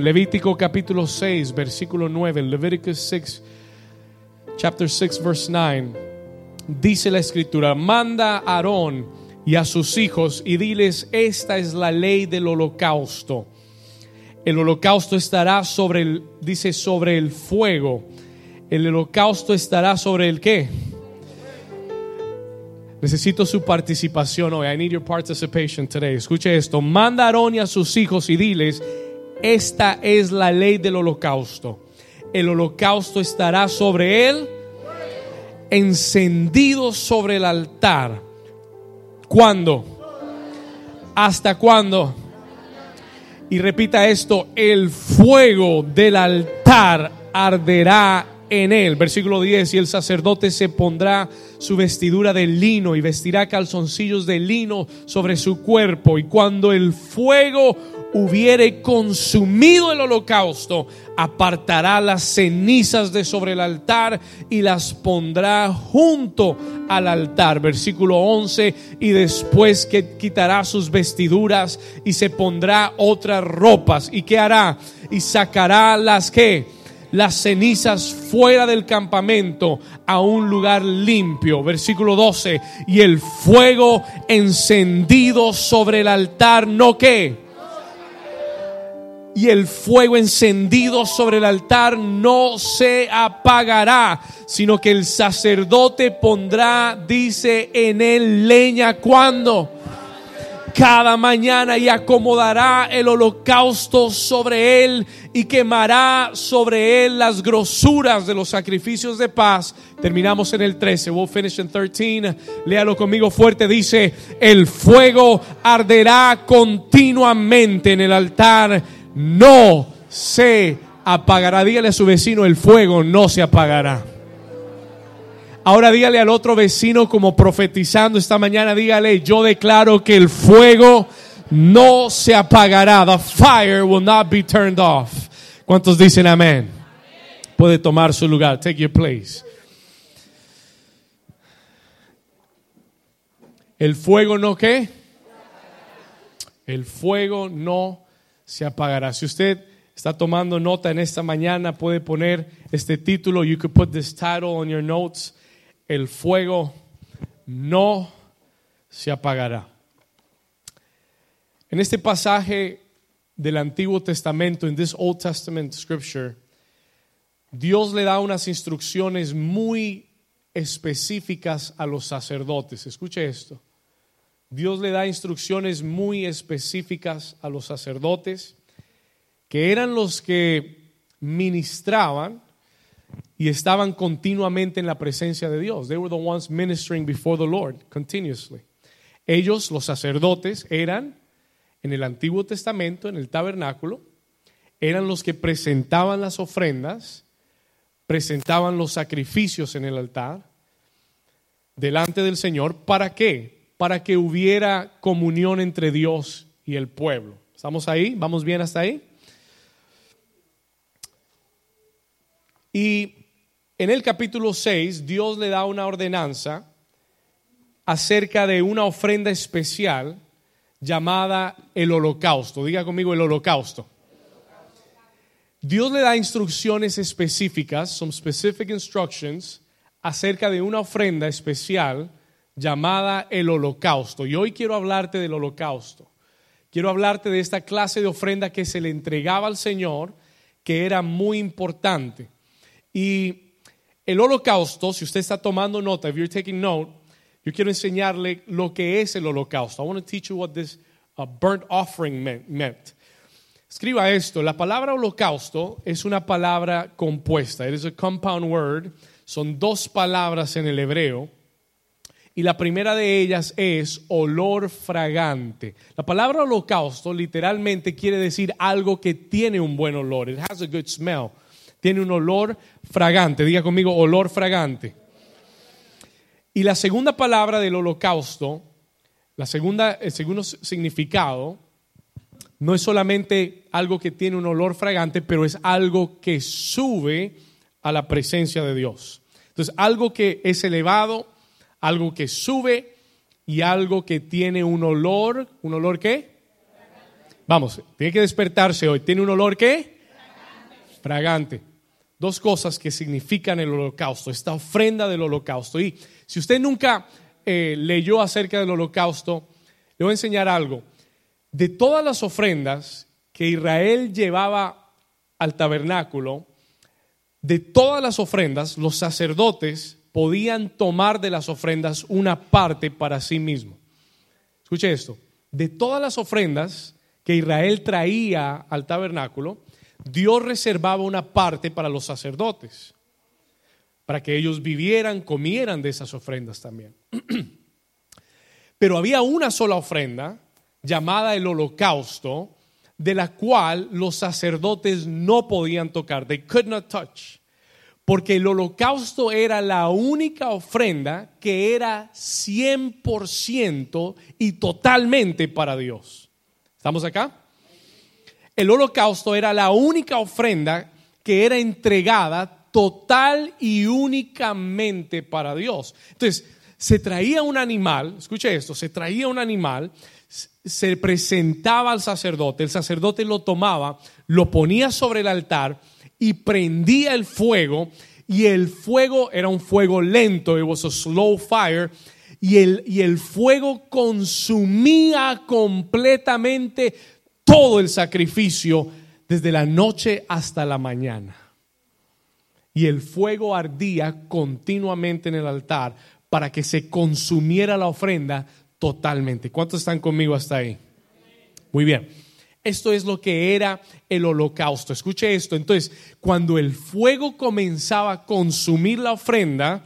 Levítico capítulo 6, versículo 9, Leviticus 6, chapter 6, verse 9. Dice la escritura, manda a Aarón y a sus hijos y diles, esta es la ley del holocausto. El holocausto estará sobre el, dice, sobre el fuego. El holocausto estará sobre el qué? Necesito su participación hoy. I need your participation today. Escuche esto. Manda a Aarón y a sus hijos y diles, esta es la ley del holocausto. El holocausto estará sobre él, encendido sobre el altar. ¿Cuándo? ¿Hasta cuándo? Y repita esto, el fuego del altar arderá en él. Versículo 10, y el sacerdote se pondrá su vestidura de lino y vestirá calzoncillos de lino sobre su cuerpo. Y cuando el fuego hubiere consumido el holocausto, apartará las cenizas de sobre el altar y las pondrá junto al altar. Versículo 11, y después que quitará sus vestiduras y se pondrá otras ropas. ¿Y qué hará? Y sacará las que las cenizas fuera del campamento a un lugar limpio. Versículo 12. Y el fuego encendido sobre el altar, no que. Y el fuego encendido sobre el altar no se apagará, sino que el sacerdote pondrá, dice, en él leña cuando cada mañana y acomodará el holocausto sobre él y quemará sobre él las grosuras de los sacrificios de paz. Terminamos en el 13. We'll finish in 13. Léalo conmigo fuerte. Dice, el fuego arderá continuamente en el altar. No se apagará. Dígale a su vecino, el fuego no se apagará. Ahora dígale al otro vecino como profetizando esta mañana, dígale, yo declaro que el fuego no se apagará. The fire will not be turned off. ¿Cuántos dicen amén? Puede tomar su lugar. Take your place. El fuego no qué? El fuego no se apagará. Si usted está tomando nota en esta mañana, puede poner este título. You could put this title on your notes el fuego no se apagará. En este pasaje del Antiguo Testamento, en this Old Testament scripture, Dios le da unas instrucciones muy específicas a los sacerdotes. Escuche esto. Dios le da instrucciones muy específicas a los sacerdotes, que eran los que ministraban y estaban continuamente en la presencia de Dios. They were the ones ministering before the Lord continuously. Ellos, los sacerdotes, eran en el Antiguo Testamento, en el tabernáculo, eran los que presentaban las ofrendas, presentaban los sacrificios en el altar delante del Señor. ¿Para qué? Para que hubiera comunión entre Dios y el pueblo. ¿Estamos ahí? ¿Vamos bien hasta ahí? Y en el capítulo 6, Dios le da una ordenanza acerca de una ofrenda especial llamada el holocausto. Diga conmigo el holocausto. Dios le da instrucciones específicas, some specific instructions, acerca de una ofrenda especial llamada el holocausto. Y hoy quiero hablarte del holocausto. Quiero hablarte de esta clase de ofrenda que se le entregaba al Señor, que era muy importante. Y el holocausto, si usted está tomando nota, if you're taking note, yo quiero enseñarle lo que es el holocausto. I want to teach you what this uh, burnt offering meant. Escriba esto, la palabra holocausto es una palabra compuesta, it is a compound word, son dos palabras en el hebreo. Y la primera de ellas es olor fragante. La palabra holocausto literalmente quiere decir algo que tiene un buen olor. It has a good smell tiene un olor fragante. Diga conmigo, olor fragante. Y la segunda palabra del holocausto, la segunda, el segundo significado, no es solamente algo que tiene un olor fragante, pero es algo que sube a la presencia de Dios. Entonces, algo que es elevado, algo que sube y algo que tiene un olor, ¿un olor qué? Vamos, tiene que despertarse hoy. ¿Tiene un olor qué? Fragante. Dos cosas que significan el holocausto, esta ofrenda del holocausto. Y si usted nunca eh, leyó acerca del holocausto, le voy a enseñar algo. De todas las ofrendas que Israel llevaba al tabernáculo, de todas las ofrendas, los sacerdotes podían tomar de las ofrendas una parte para sí mismo. Escuche esto, de todas las ofrendas que Israel traía al tabernáculo, Dios reservaba una parte para los sacerdotes, para que ellos vivieran, comieran de esas ofrendas también. Pero había una sola ofrenda llamada el holocausto, de la cual los sacerdotes no podían tocar. They could not touch. Porque el holocausto era la única ofrenda que era 100% y totalmente para Dios. ¿Estamos acá? El holocausto era la única ofrenda que era entregada total y únicamente para Dios. Entonces, se traía un animal, escuche esto, se traía un animal, se presentaba al sacerdote, el sacerdote lo tomaba, lo ponía sobre el altar y prendía el fuego y el fuego era un fuego lento, it was a slow fire y el, y el fuego consumía completamente todo el sacrificio desde la noche hasta la mañana. Y el fuego ardía continuamente en el altar para que se consumiera la ofrenda totalmente. ¿Cuántos están conmigo hasta ahí? Muy bien. Esto es lo que era el holocausto. Escuche esto. Entonces, cuando el fuego comenzaba a consumir la ofrenda,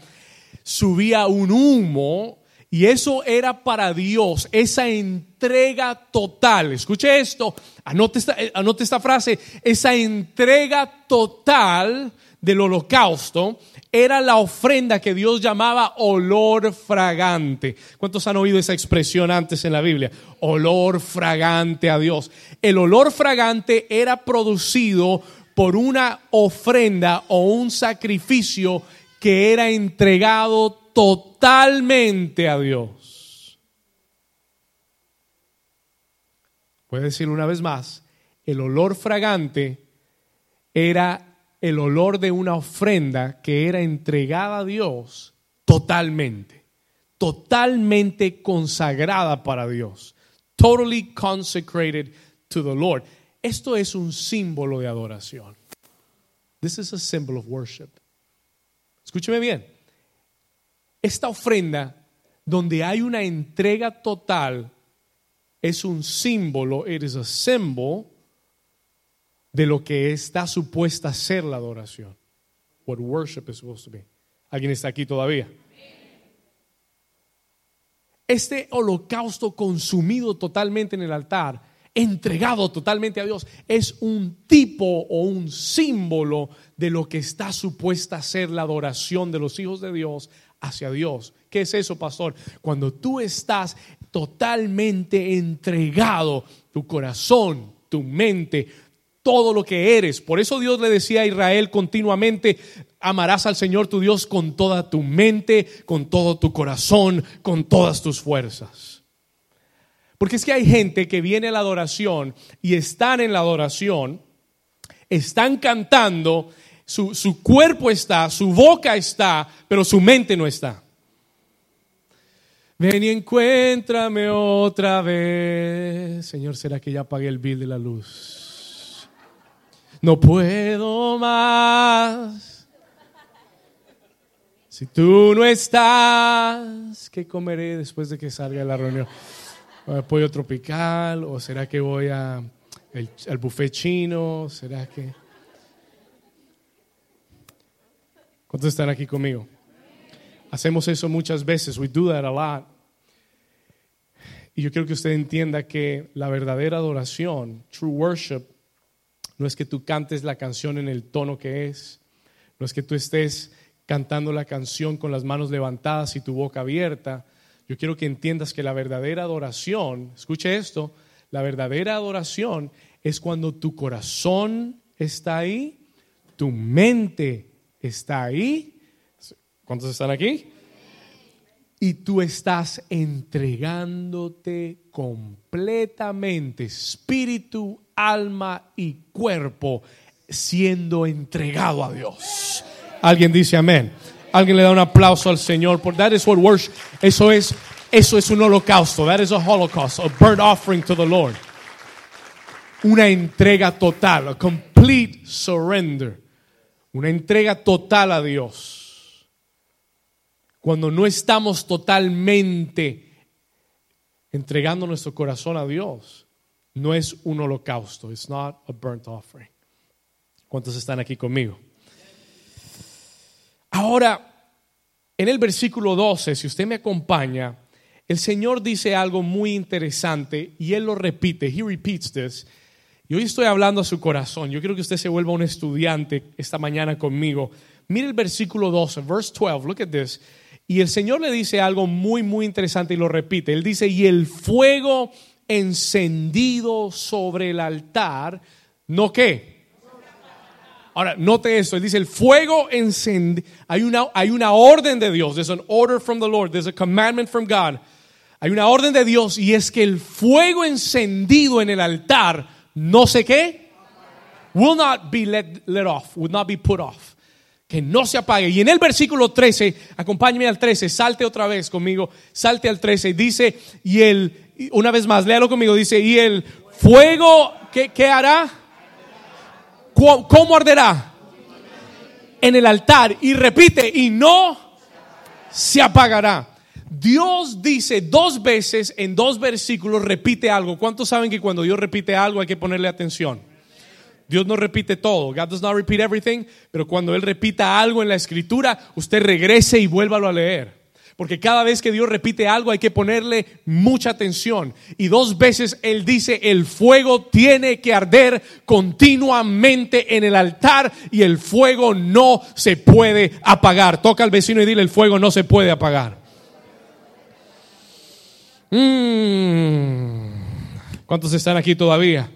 subía un humo y eso era para Dios, esa entrega total. Escuche esto, anote esta, eh, frase, esa entrega total del holocausto era la ofrenda que Dios llamaba olor fragante. ¿Cuántos han oído esa expresión antes en la Biblia? Olor fragante a Dios. El olor fragante era producido por una ofrenda o un sacrificio que era entregado totalmente a Dios. Puede decir una vez más, el olor fragante era el olor de una ofrenda que era entregada a Dios totalmente, totalmente consagrada para Dios, totally consecrated to the Lord. Esto es un símbolo de adoración. This is a symbol of worship. Escúcheme bien. Esta ofrenda donde hay una entrega total es un símbolo, it is a symbol de lo que está supuesta a ser la adoración. What worship is supposed to be. ¿Alguien está aquí todavía? Este holocausto consumido totalmente en el altar, entregado totalmente a Dios, es un tipo o un símbolo de lo que está supuesta a ser la adoración de los hijos de Dios hacia Dios. ¿Qué es eso, pastor? Cuando tú estás totalmente entregado, tu corazón, tu mente, todo lo que eres. Por eso Dios le decía a Israel continuamente, amarás al Señor tu Dios con toda tu mente, con todo tu corazón, con todas tus fuerzas. Porque es que hay gente que viene a la adoración y están en la adoración, están cantando, su, su cuerpo está, su boca está, pero su mente no está. Ven y encuéntrame otra vez. Señor, ¿será que ya pagué el bill de la luz? No puedo más. Si tú no estás, ¿qué comeré después de que salga de la reunión? ¿Pollo tropical? ¿O será que voy al buffet chino? ¿Será que...? ¿Cuántos están aquí conmigo? Hacemos eso muchas veces. We do that a lot. Y yo quiero que usted entienda que la verdadera adoración, true worship, no es que tú cantes la canción en el tono que es. No es que tú estés cantando la canción con las manos levantadas y tu boca abierta. Yo quiero que entiendas que la verdadera adoración, escuche esto, la verdadera adoración es cuando tu corazón está ahí, tu mente está ahí. ¿Cuántos están aquí? y tú estás entregándote completamente, espíritu, alma y cuerpo, siendo entregado a Dios. Alguien dice amén. Alguien le da un aplauso al Señor por that is what worship. Eso es eso es un holocausto. That is a holocaust, a burnt offering to the Lord. Una entrega total, a complete surrender. Una entrega total a Dios. Cuando no estamos totalmente entregando nuestro corazón a Dios, no es un holocausto. It's not a burnt offering. ¿Cuántos están aquí conmigo? Ahora, en el versículo 12, si usted me acompaña, el Señor dice algo muy interesante y Él lo repite. He repeats this. Y hoy estoy hablando a su corazón. Yo quiero que usted se vuelva un estudiante esta mañana conmigo. Mire el versículo 12, verse 12. Look at this. Y el Señor le dice algo muy, muy interesante y lo repite. Él dice, y el fuego encendido sobre el altar, ¿no qué? Ahora, note esto, él dice, el fuego encendido, hay una, hay una orden de Dios, there's an order from the Lord, there's a commandment from God. Hay una orden de Dios y es que el fuego encendido en el altar, no sé qué, will not be let, let off, will not be put off. Que no se apague. Y en el versículo 13, acompáñeme al 13, salte otra vez conmigo, salte al 13, dice, y el, una vez más, léalo conmigo, dice, y el fuego, ¿qué, qué hará? ¿Cómo arderá? En el altar. Y repite, y no se apagará. Dios dice dos veces en dos versículos, repite algo. ¿Cuántos saben que cuando Dios repite algo hay que ponerle atención? Dios no repite todo. God does not repeat everything. Pero cuando Él repita algo en la escritura, usted regrese y vuélvalo a leer. Porque cada vez que Dios repite algo hay que ponerle mucha atención. Y dos veces Él dice, el fuego tiene que arder continuamente en el altar y el fuego no se puede apagar. Toca al vecino y dile, el fuego no se puede apagar. Mm. ¿Cuántos están aquí todavía?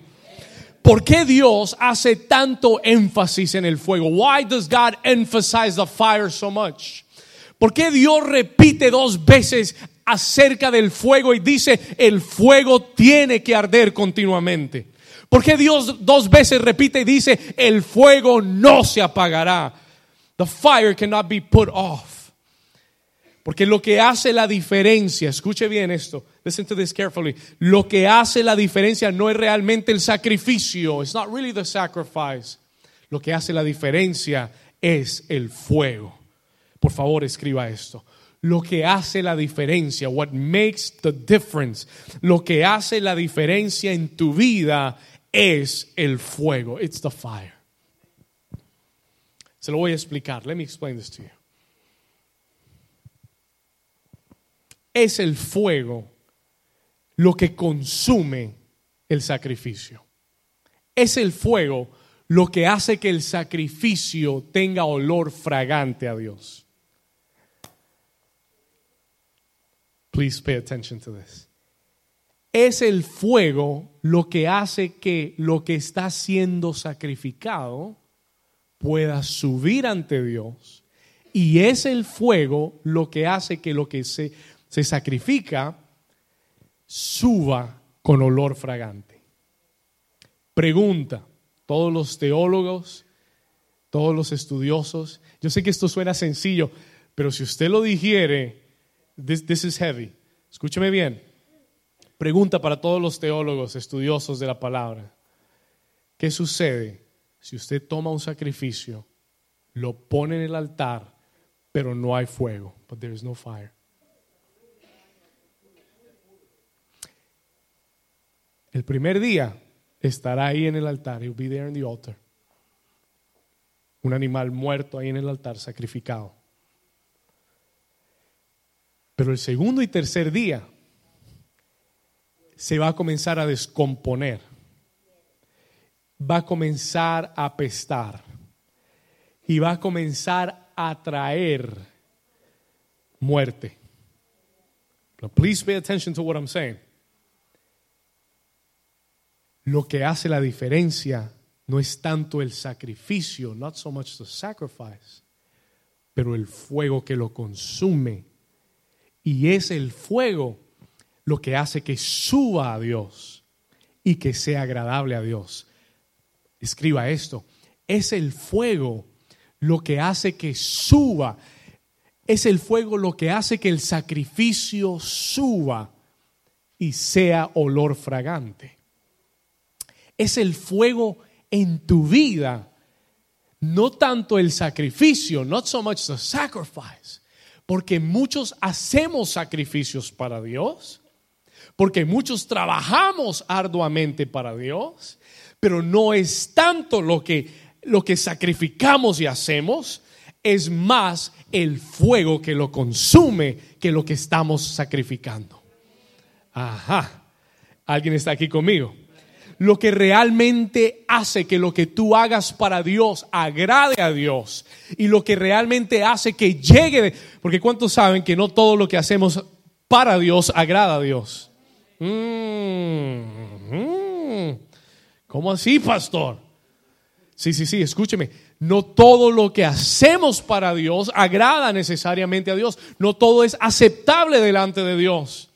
¿Por qué Dios hace tanto énfasis en el fuego? Why does God emphasize the fire so much? ¿Por qué Dios repite dos veces acerca del fuego y dice el fuego tiene que arder continuamente? ¿Por qué Dios dos veces repite y dice el fuego no se apagará? The fire cannot be put off. Porque lo que hace la diferencia, escuche bien esto, listen to this carefully. Lo que hace la diferencia no es realmente el sacrificio, it's not really the sacrifice. Lo que hace la diferencia es el fuego. Por favor, escriba esto. Lo que hace la diferencia, what makes the difference, lo que hace la diferencia en tu vida es el fuego. It's the fire. Se lo voy a explicar. Let me explain this to you. Es el fuego lo que consume el sacrificio. Es el fuego lo que hace que el sacrificio tenga olor fragante a Dios. Please pay attention to this. Es el fuego lo que hace que lo que está siendo sacrificado pueda subir ante Dios. Y es el fuego lo que hace que lo que se, se sacrifica suba con olor fragante. Pregunta, todos los teólogos, todos los estudiosos, yo sé que esto suena sencillo, pero si usted lo digiere, This, is heavy. Escúcheme bien. Pregunta para todos los teólogos estudiosos de la palabra. ¿Qué sucede si usted toma un sacrificio, lo pone en el altar, pero no hay fuego? But there is no fire. El primer día estará ahí en el altar. He'll be there in the altar. Un animal muerto ahí en el altar, sacrificado. Pero el segundo y tercer día se va a comenzar a descomponer. Va a comenzar a apestar. Y va a comenzar a traer muerte. Please pay attention to what I'm saying. Lo que hace la diferencia no es tanto el sacrificio, not so much the sacrifice, pero el fuego que lo consume Y es el fuego lo que hace que suba a Dios y que sea agradable a Dios. Escriba esto. Es el fuego lo que hace que suba. Es el fuego lo que hace que el sacrificio suba y sea olor fragante. Es el fuego en tu vida, no tanto el sacrificio, not so much the sacrifice, porque muchos hacemos sacrificios para Dios, porque muchos trabajamos arduamente para Dios, pero no es tanto lo que, lo que sacrificamos y hacemos, es más el fuego que lo consume que lo que estamos sacrificando. Ajá, ¿alguien está aquí conmigo? Lo que realmente hace que lo que tú hagas para Dios agrade a Dios y lo que realmente hace que llegue, porque ¿cuántos saben que no todo lo que hacemos para Dios agrada a Dios? Mm, mm. ¿Cómo así, pastor? Sí, sí, sí, escúcheme. No todo lo que hacemos para Dios agrada necesariamente a Dios. No todo es aceptable delante de Dios.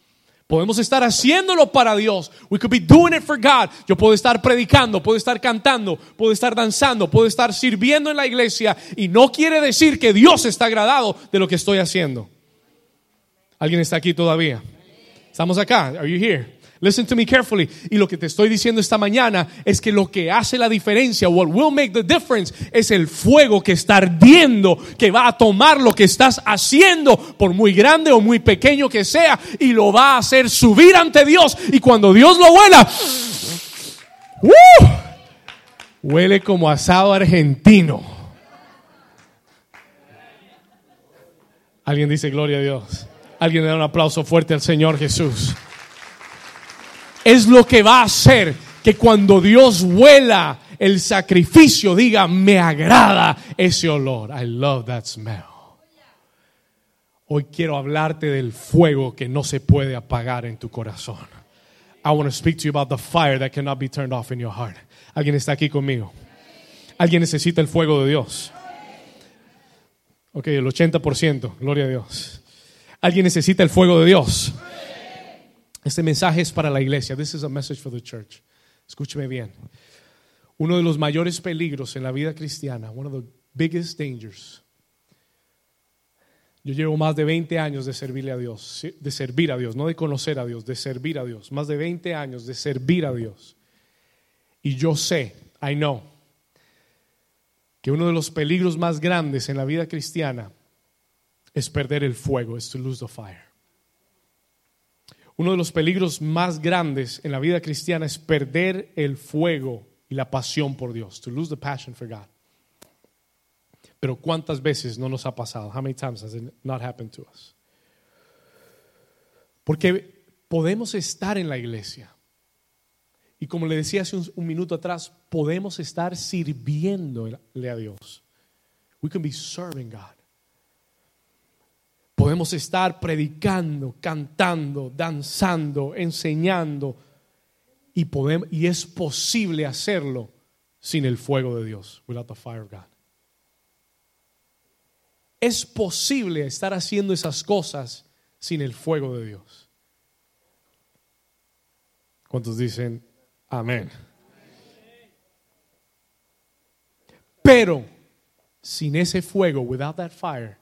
Podemos estar haciéndolo para Dios. We could be doing it for God. Yo puedo estar predicando, puedo estar cantando, puedo estar danzando, puedo estar sirviendo en la iglesia y no quiere decir que Dios está agradado de lo que estoy haciendo. ¿Alguien está aquí todavía? Estamos acá. Are you here? Listen to me carefully. Y lo que te estoy diciendo esta mañana es que lo que hace la diferencia, what will make the difference, es el fuego que está ardiendo, que va a tomar lo que estás haciendo, por muy grande o muy pequeño que sea, y lo va a hacer subir ante Dios. Y cuando Dios lo huela, ¡uh! huele como asado argentino. Alguien dice gloria a Dios. Alguien le da un aplauso fuerte al Señor Jesús es lo que va a hacer que cuando Dios huela el sacrificio diga, me agrada ese olor. I love that smell. Hoy quiero hablarte del fuego que no se puede apagar en tu corazón. I want to speak to you about the fire that cannot be turned off in your heart. ¿Alguien está aquí conmigo? ¿Alguien necesita el fuego de Dios? Ok, el 80%, gloria a Dios. ¿Alguien necesita el fuego de Dios? Este mensaje es para la iglesia. This is a message for the church. Escúcheme bien. Uno de los mayores peligros en la vida cristiana, one of the biggest dangers. Yo llevo más de 20 años de servirle a Dios, de servir a Dios, no de conocer a Dios, de servir a Dios. Más de 20 años de servir a Dios. Y yo sé, I know, que uno de los peligros más grandes en la vida cristiana es perder el fuego, es to lose the fire. Uno de los peligros más grandes en la vida cristiana es perder el fuego y la pasión por Dios. To lose the passion for God. Pero ¿cuántas veces no nos ha pasado? How many times has it not happened to us? Porque podemos estar en la iglesia. Y como le decía hace un, un minuto atrás, podemos estar sirviéndole a Dios. We can be serving God. Podemos estar predicando, cantando, danzando, enseñando y, podemos, y es posible hacerlo sin el fuego de Dios, without the fire of God. Es posible estar haciendo esas cosas sin el fuego de Dios. ¿Cuántos dicen amén? Pero sin ese fuego, without that fire,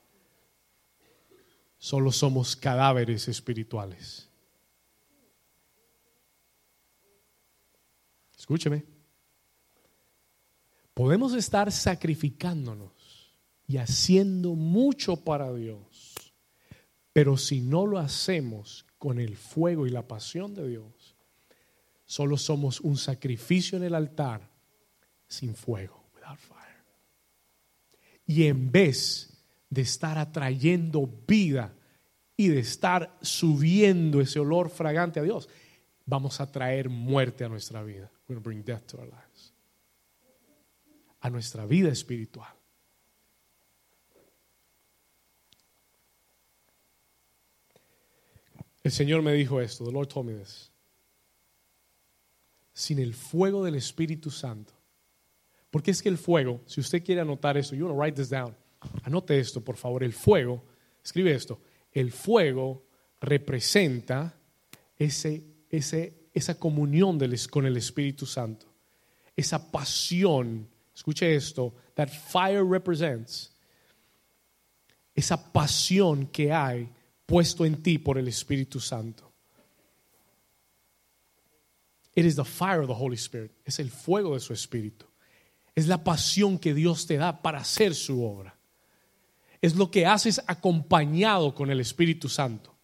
solo somos cadáveres espirituales. Escúcheme. Podemos estar sacrificándonos y haciendo mucho para Dios, pero si no lo hacemos con el fuego y la pasión de Dios, solo somos un sacrificio en el altar sin fuego, without fire. Y en vez de estar atrayendo vida y de estar subiendo ese olor fragante a Dios, vamos a traer muerte a nuestra vida. We're bring death to our lives. A nuestra vida espiritual. El Señor me dijo esto, the Lord told me this. Sin el fuego del Espíritu Santo. Porque es que el fuego, si usted quiere anotar eso, you want to write this down. Anote esto, por favor. El fuego, escribe esto. El fuego representa ese, ese, esa comunión del, con el Espíritu Santo, esa pasión. Escuche esto, that fire represents esa pasión que hay puesto en ti por el Espíritu Santo. It is the fire of the Holy Spirit. Es el fuego de su Espíritu. Es la pasión que Dios te da para hacer su obra. Es lo que haces acompañado con el Espíritu Santo.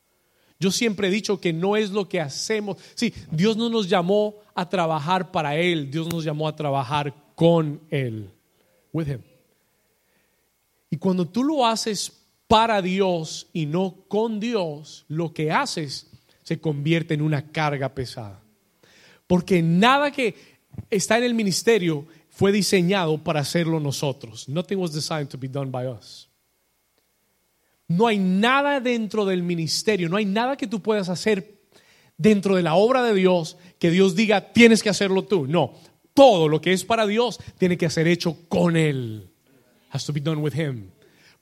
Yo siempre he dicho que no es lo que hacemos. Sí, Dios no nos llamó a trabajar para Él, Dios nos llamó a trabajar con Él. With Him. Y cuando tú lo haces para Dios y no con Dios, lo que haces se convierte en una carga pesada. Porque nada que está en el ministerio fue diseñado para hacerlo nosotros. Nothing was designed to be done by us. No hay nada dentro del ministerio, no hay nada que tú puedas hacer dentro de la obra de Dios que Dios diga tienes que hacerlo tú. No, todo lo que es para Dios tiene que ser hecho con Él. Has to be done with Him.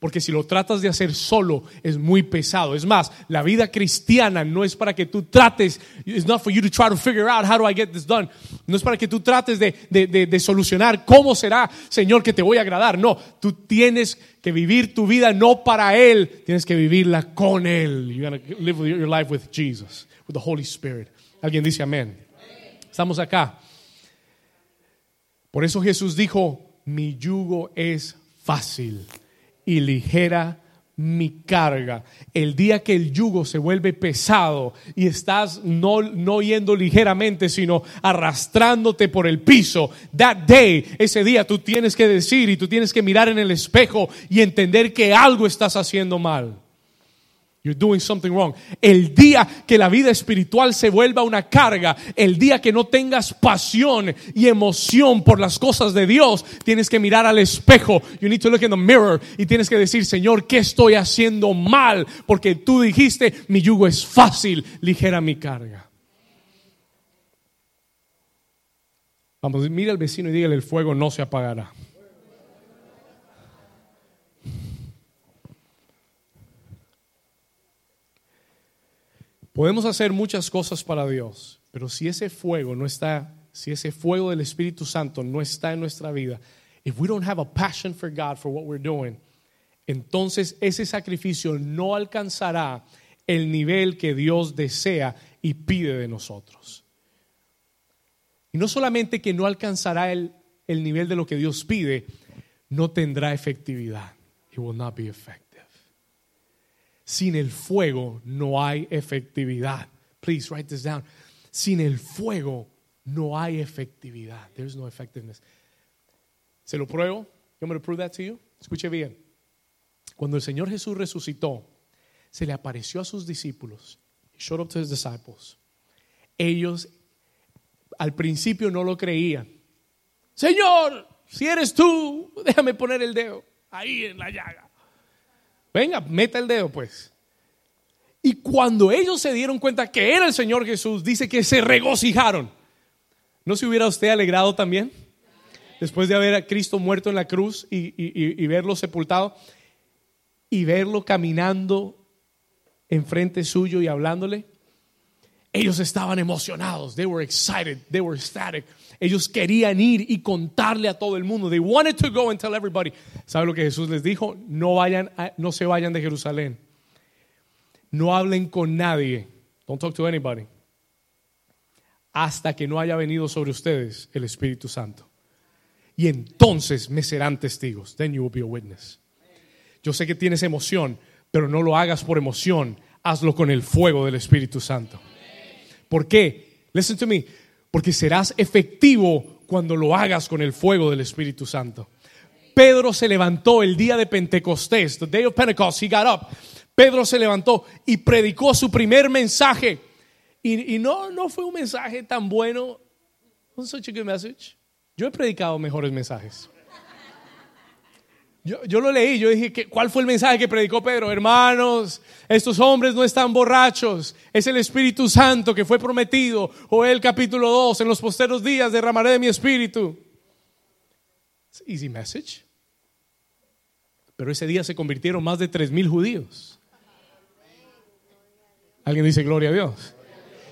Porque si lo tratas de hacer solo es muy pesado. Es más, la vida cristiana no es para que tú trates, it's not for you to try to figure out how do I get this done. No es para que tú trates de, de, de, solucionar cómo será, Señor, que te voy a agradar. No, tú tienes que vivir tu vida no para Él, tienes que vivirla con Él. You gotta live your life with Jesus, with the Holy Spirit. Alguien dice amén. Estamos acá. Por eso Jesús dijo, mi yugo es fácil y ligera mi carga. El día que el yugo se vuelve pesado y estás no, no yendo ligeramente, sino arrastrándote por el piso, that day, ese día tú tienes que decir y tú tienes que mirar en el espejo y entender que algo estás haciendo mal. You're doing something wrong. El día que la vida espiritual se vuelva una carga, el día que no tengas pasión y emoción por las cosas de Dios, tienes que mirar al espejo. You need to look in the mirror y tienes que decir, Señor, ¿qué estoy haciendo mal? Porque tú dijiste, mi yugo es fácil, ligera mi carga. Vamos, mira al vecino y dígale, el fuego no se apagará. Podemos hacer muchas cosas para Dios, pero si ese fuego no está, si ese fuego del Espíritu Santo no está en nuestra vida, if we don't have a passion for God for what we're doing, entonces ese sacrificio no alcanzará el nivel que Dios desea y pide de nosotros. Y no solamente que no alcanzará el, el nivel de lo que Dios pide, no tendrá efectividad. It will not be effective. Sin el fuego no hay efectividad. Please write this down. Sin el fuego no hay efectividad. There's no effectiveness. ¿Se lo pruebo? You to prove that to you? Escuche bien. Cuando el Señor Jesús resucitó, se le apareció a sus discípulos. He showed up to his disciples. Ellos al principio no lo creían. Señor, si eres tú, déjame poner el dedo ahí en la llaga. Venga, meta el dedo pues. Y cuando ellos se dieron cuenta que era el Señor Jesús, dice que se regocijaron. ¿No se hubiera usted alegrado también? Después de haber a Cristo muerto en la cruz y, verlo sepultado y verlo caminando enfrente suyo y hablándole. Ellos estaban emocionados. They were excited. They were ecstatic. Ellos querían ir y contarle a todo el mundo. They wanted to go and tell everybody. ¿Sabe lo que Jesús les dijo? No vayan, no se vayan de Jerusalén. No hablen con nadie. Don't talk to anybody. Hasta que no haya venido sobre ustedes el Espíritu Santo. Y entonces me serán testigos. Then you will be a witness. Yo sé que tienes emoción, pero no lo hagas por emoción. Hazlo con el fuego del Espíritu Santo. ¿Por qué? Listen to me porque serás efectivo cuando lo hagas con el fuego del Espíritu Santo. Pedro se levantó el día de Pentecostés, the day of Pentecost, he got up. Pedro se levantó y predicó su primer mensaje. Y, no, no fue un mensaje tan bueno. Wasn't such a good message. Yo he predicado mejores mensajes. Yo, lo leí, yo dije, ¿cuál fue el mensaje que predicó Pedro? Hermanos, estos hombres no están borrachos, es el Espíritu Santo que fue prometido. O el capítulo 2, en los posteros días derramaré de mi espíritu. easy message. Pero ese día se convirtieron más de tres mil judíos. Alguien dice gloria a Dios.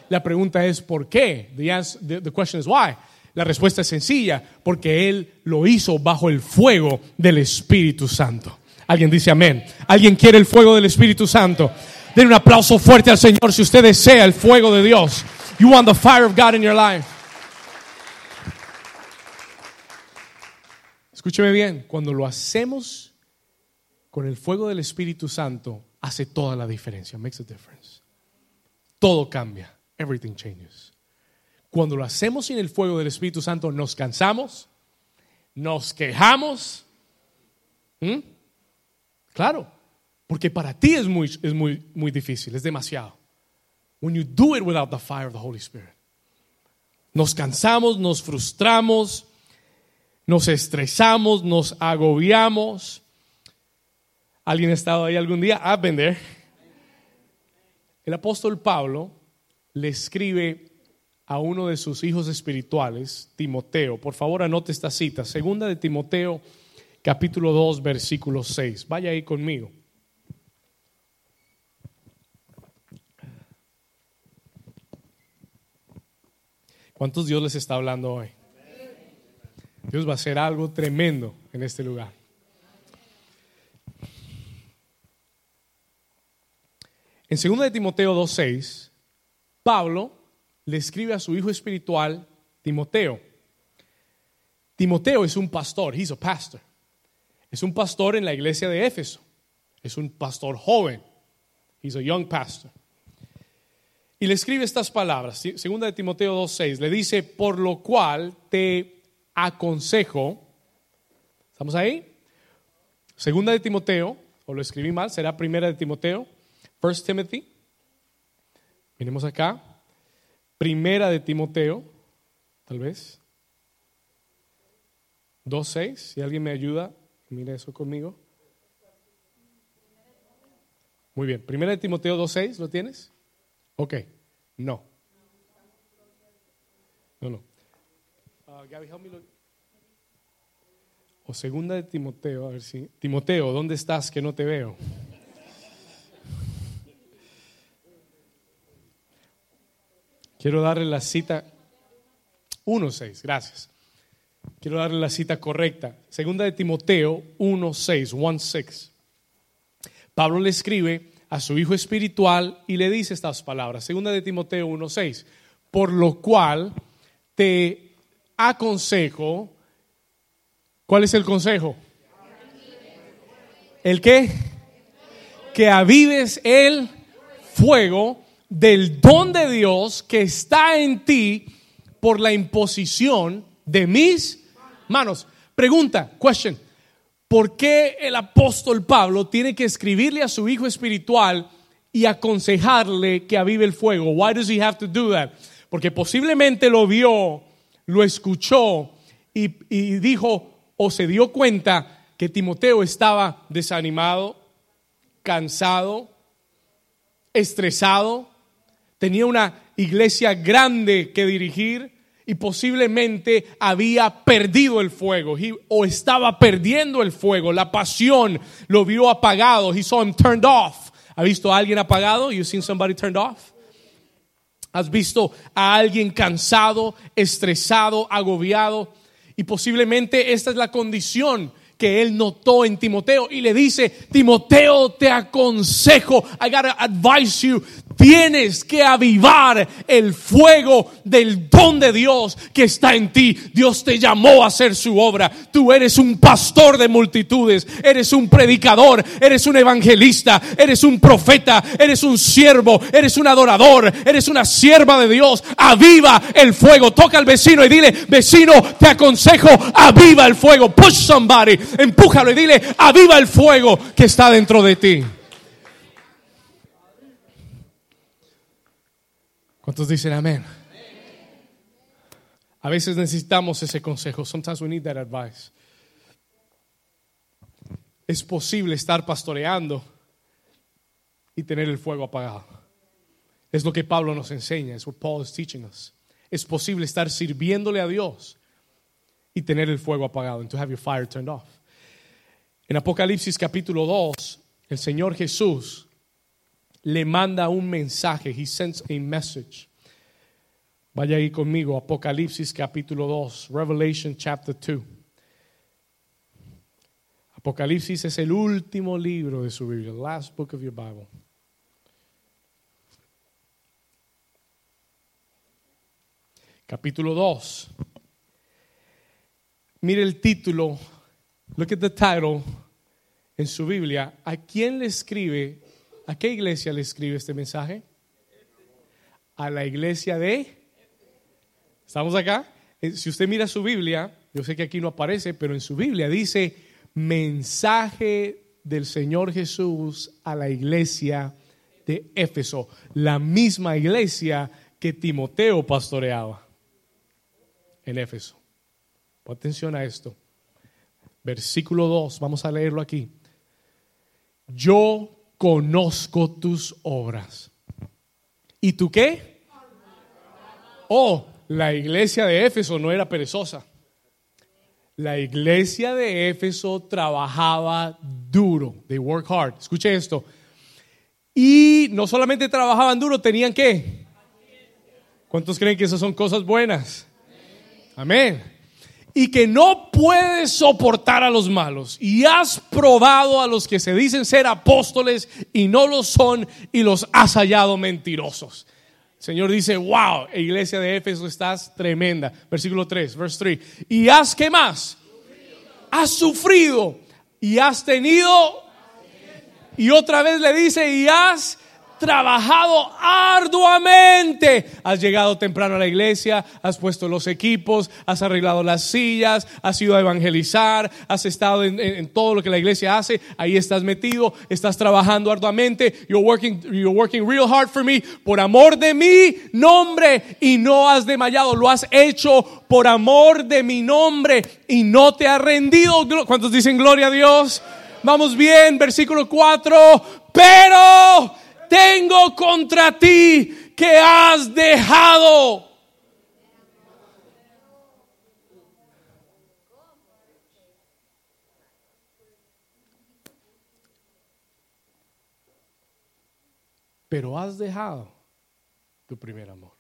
La pregunta es ¿por qué? The, answer, the question is why. La respuesta es sencilla, porque Él lo hizo bajo el fuego del Espíritu Santo. Alguien dice amén. ¿Alguien quiere el fuego del Espíritu Santo? Den un aplauso fuerte al Señor si usted desea el fuego de Dios. You want the fire of God in your life. Escúcheme bien, cuando lo hacemos con el fuego del Espíritu Santo, hace toda la diferencia. Makes a difference. Todo cambia. Everything changes. Cuando lo hacemos sin el fuego del Espíritu Santo, nos cansamos, nos quejamos. ¿Mm? Claro, porque para ti es muy, es muy, muy difícil, es demasiado. When you do it without the fire of the Holy Spirit. Nos cansamos, nos frustramos, nos estresamos, nos agobiamos. ¿Alguien ha estado ahí algún día? I've been. El apóstol Pablo le escribe a uno de sus hijos espirituales, Timoteo. Por favor, anote esta cita. Segunda de Timoteo, capítulo 2, versículo 6. Vaya ahí conmigo. ¿Cuántos Dios les está hablando hoy? Dios va a hacer algo tremendo en este lugar. En 2 de Timoteo 2.6, Pablo le escribe a su hijo espiritual, Timoteo. Timoteo es un pastor, he's a pastor. Es un pastor en la iglesia de Éfeso. Es un pastor joven. He's a young pastor. Y le escribe estas palabras, segunda de Timoteo 2.6, le dice, por lo cual te aconsejo, ¿estamos ahí? Segunda de Timoteo, o lo escribí mal, será primera de Timoteo, First Timothy, Venimos acá. Primera de Timoteo, tal vez. 2.6, si alguien me ayuda, mire eso conmigo. Muy bien, Primera de Timoteo 2.6, ¿lo tienes? Ok, no. No, no. Uh, Gaby, help me look. O segunda de Timoteo, a ver si. Timoteo, ¿dónde estás que no te veo? Quiero darle la cita 1.6, gracias. Quiero darle la cita correcta. Segunda de Timoteo 1.6, 1.6. Pablo le escribe a su hijo espiritual y le dice estas palabras. Segunda de Timoteo 1.6. Por lo cual te aconsejo. ¿Cuál es el consejo? ¿El qué? Que avives el fuego del don de Dios que está en ti por la imposición de mis manos. Pregunta, question. ¿Por qué el apóstol Pablo tiene que escribirle a su hijo espiritual y aconsejarle que avive el fuego? Why does he have to do that? Porque posiblemente lo vio, lo escuchó y, y dijo o se dio cuenta que Timoteo estaba desanimado, cansado, estresado, tenía una iglesia grande que dirigir y posiblemente había perdido el fuego o estaba perdiendo el fuego. La pasión lo vio apagado. He saw him turned off. ¿Ha visto a alguien apagado? You seen somebody turned off? ¿Has visto a alguien cansado, estresado, agobiado? Y posiblemente esta es la condición que él notó en Timoteo y le dice, Timoteo, te aconsejo, I gotta advise you, tienes que avivar el fuego del don de Dios que está en ti. Dios te llamó a hacer su obra. Tú eres un pastor de multitudes, eres un predicador, eres un evangelista, eres un profeta, eres un siervo, eres un adorador, eres una sierva de Dios. Aviva el fuego. Toca al vecino y dile, vecino, te aconsejo, aviva el fuego. Push somebody, empújalo y dile, aviva el fuego que está dentro de ti. ¿Cuántos dicen amén? A veces necesitamos ese consejo. Sometimes we need that advice. Es posible estar pastoreando y tener el fuego apagado. Es lo que Pablo nos enseña. Es what Paul is teaching us. Es posible estar sirviéndole a Dios y tener el fuego apagado. And to have your fire turned off. En Apocalipsis capítulo 2, el Señor Jesús le manda un mensaje. He sends a message. Vaya ahí conmigo, Apocalipsis capítulo 2, Revelation chapter 2. Apocalipsis es el último libro de su Biblia, the last book of your Bible. Capítulo 2. Mire el título. Look at the title en su Biblia. ¿A quién le escribe? ¿A qué iglesia le escribe este mensaje? A la iglesia de. ¿Estamos acá? Eh, si usted mira su Biblia, yo sé que aquí no aparece, pero en su Biblia dice mensaje del Señor Jesús a la iglesia de Éfeso, la misma iglesia que Timoteo pastoreaba en Éfeso. Pon atención a esto. Versículo 2, vamos a leerlo aquí. Yo conozco tus obras. ¿Y tú qué? Oh, la iglesia de Éfeso no era perezosa. La iglesia de Éfeso trabajaba duro. They work hard. Escuche esto. Y no solamente trabajaban duro, tenían qué? ¿Cuántos creen que esas son cosas buenas? Amén. Y que no puedes soportar a los malos. Y has probado a los que se dicen ser apóstoles y no lo son y los has hallado mentirosos. El Señor dice, wow, iglesia de Éfeso, estás tremenda. Versículo 3, verse 3. Y has, ¿qué más? Has sufrido y has tenido. Y otra vez le dice, y has trabajado arduamente. Has llegado temprano a la iglesia, has puesto los equipos, has arreglado las sillas, has ido a evangelizar, has estado en, todo lo que la iglesia hace. Ahí estás metido, estás trabajando arduamente. You're working, you're working real hard for me. Por amor de mi nombre y no has desmayado. Lo has hecho por amor de mi nombre y no te has rendido. ¿Cuántos dicen gloria a Dios? Vamos bien, versículo 4. Pero tengo contra ti que has dejado. Pero has dejado tu primer amor.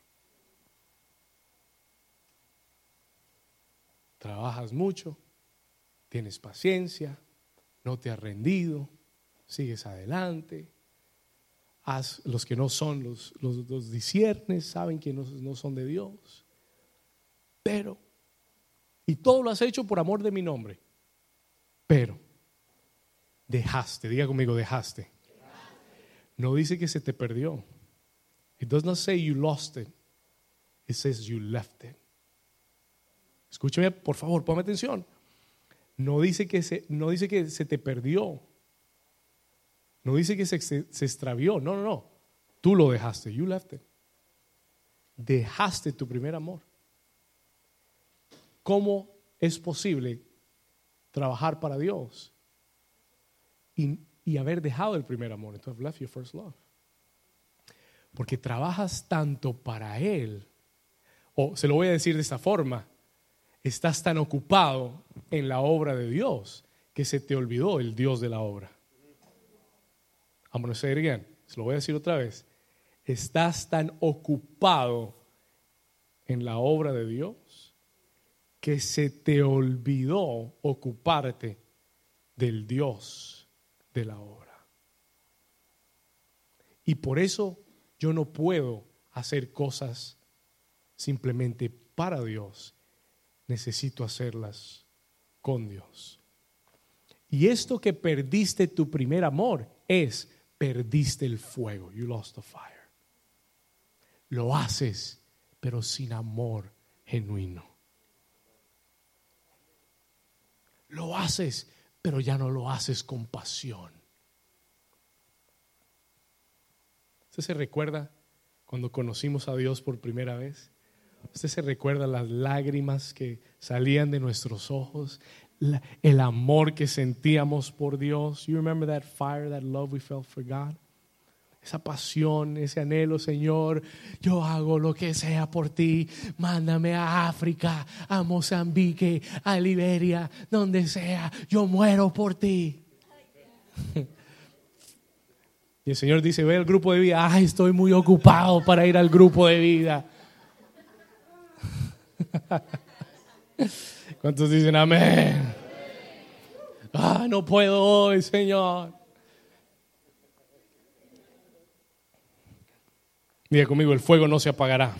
Trabajas mucho, tienes paciencia, no te has rendido, sigues adelante, los que no son, los, los, disiernes, saben que no, no son de Dios. Pero, y todo lo has hecho por amor de mi nombre. Pero, dejaste, diga conmigo, dejaste. No dice que se te perdió. It does not say you lost it. It says you left it. Escúchame, por favor, ponme atención. No dice que se, no dice que se te perdió. No dice que se, se extravió, no, no, no. Tú lo dejaste, you left it. Dejaste tu primer amor. ¿Cómo es posible trabajar para Dios y, y haber dejado el primer amor? Entonces, left your first love. Porque trabajas tanto para Él, o se lo voy a decir de esta forma, estás tan ocupado en la obra de Dios que se te olvidó el Dios de la obra. I'm going to say. Se lo voy a decir otra vez. Estás tan ocupado en la obra de Dios que se te olvidó ocuparte del Dios de la obra. Y por eso yo no puedo hacer cosas simplemente para Dios. Necesito hacerlas con Dios. Y esto que perdiste tu primer amor es perdiste el fuego. You lost the fire. Lo haces, pero sin amor genuino. Lo haces, pero ya no lo haces con pasión. ¿Usted se recuerda cuando conocimos a Dios por primera vez? ¿Usted se recuerda las lágrimas que salían de nuestros ojos, el amor que sentíamos por Dios. You remember that fire, that love we felt for God? Esa pasión, ese anhelo, Señor, yo hago lo que sea por ti. Mándame a África, a Mozambique, a Liberia, donde sea. Yo muero por ti. Y el Señor dice, ve al grupo de vida. Ay, estoy muy ocupado para ir al grupo de vida. ¿Cuántos dicen amén? Ah, no puedo hoy, Señor. Diga conmigo, el fuego no se apagará.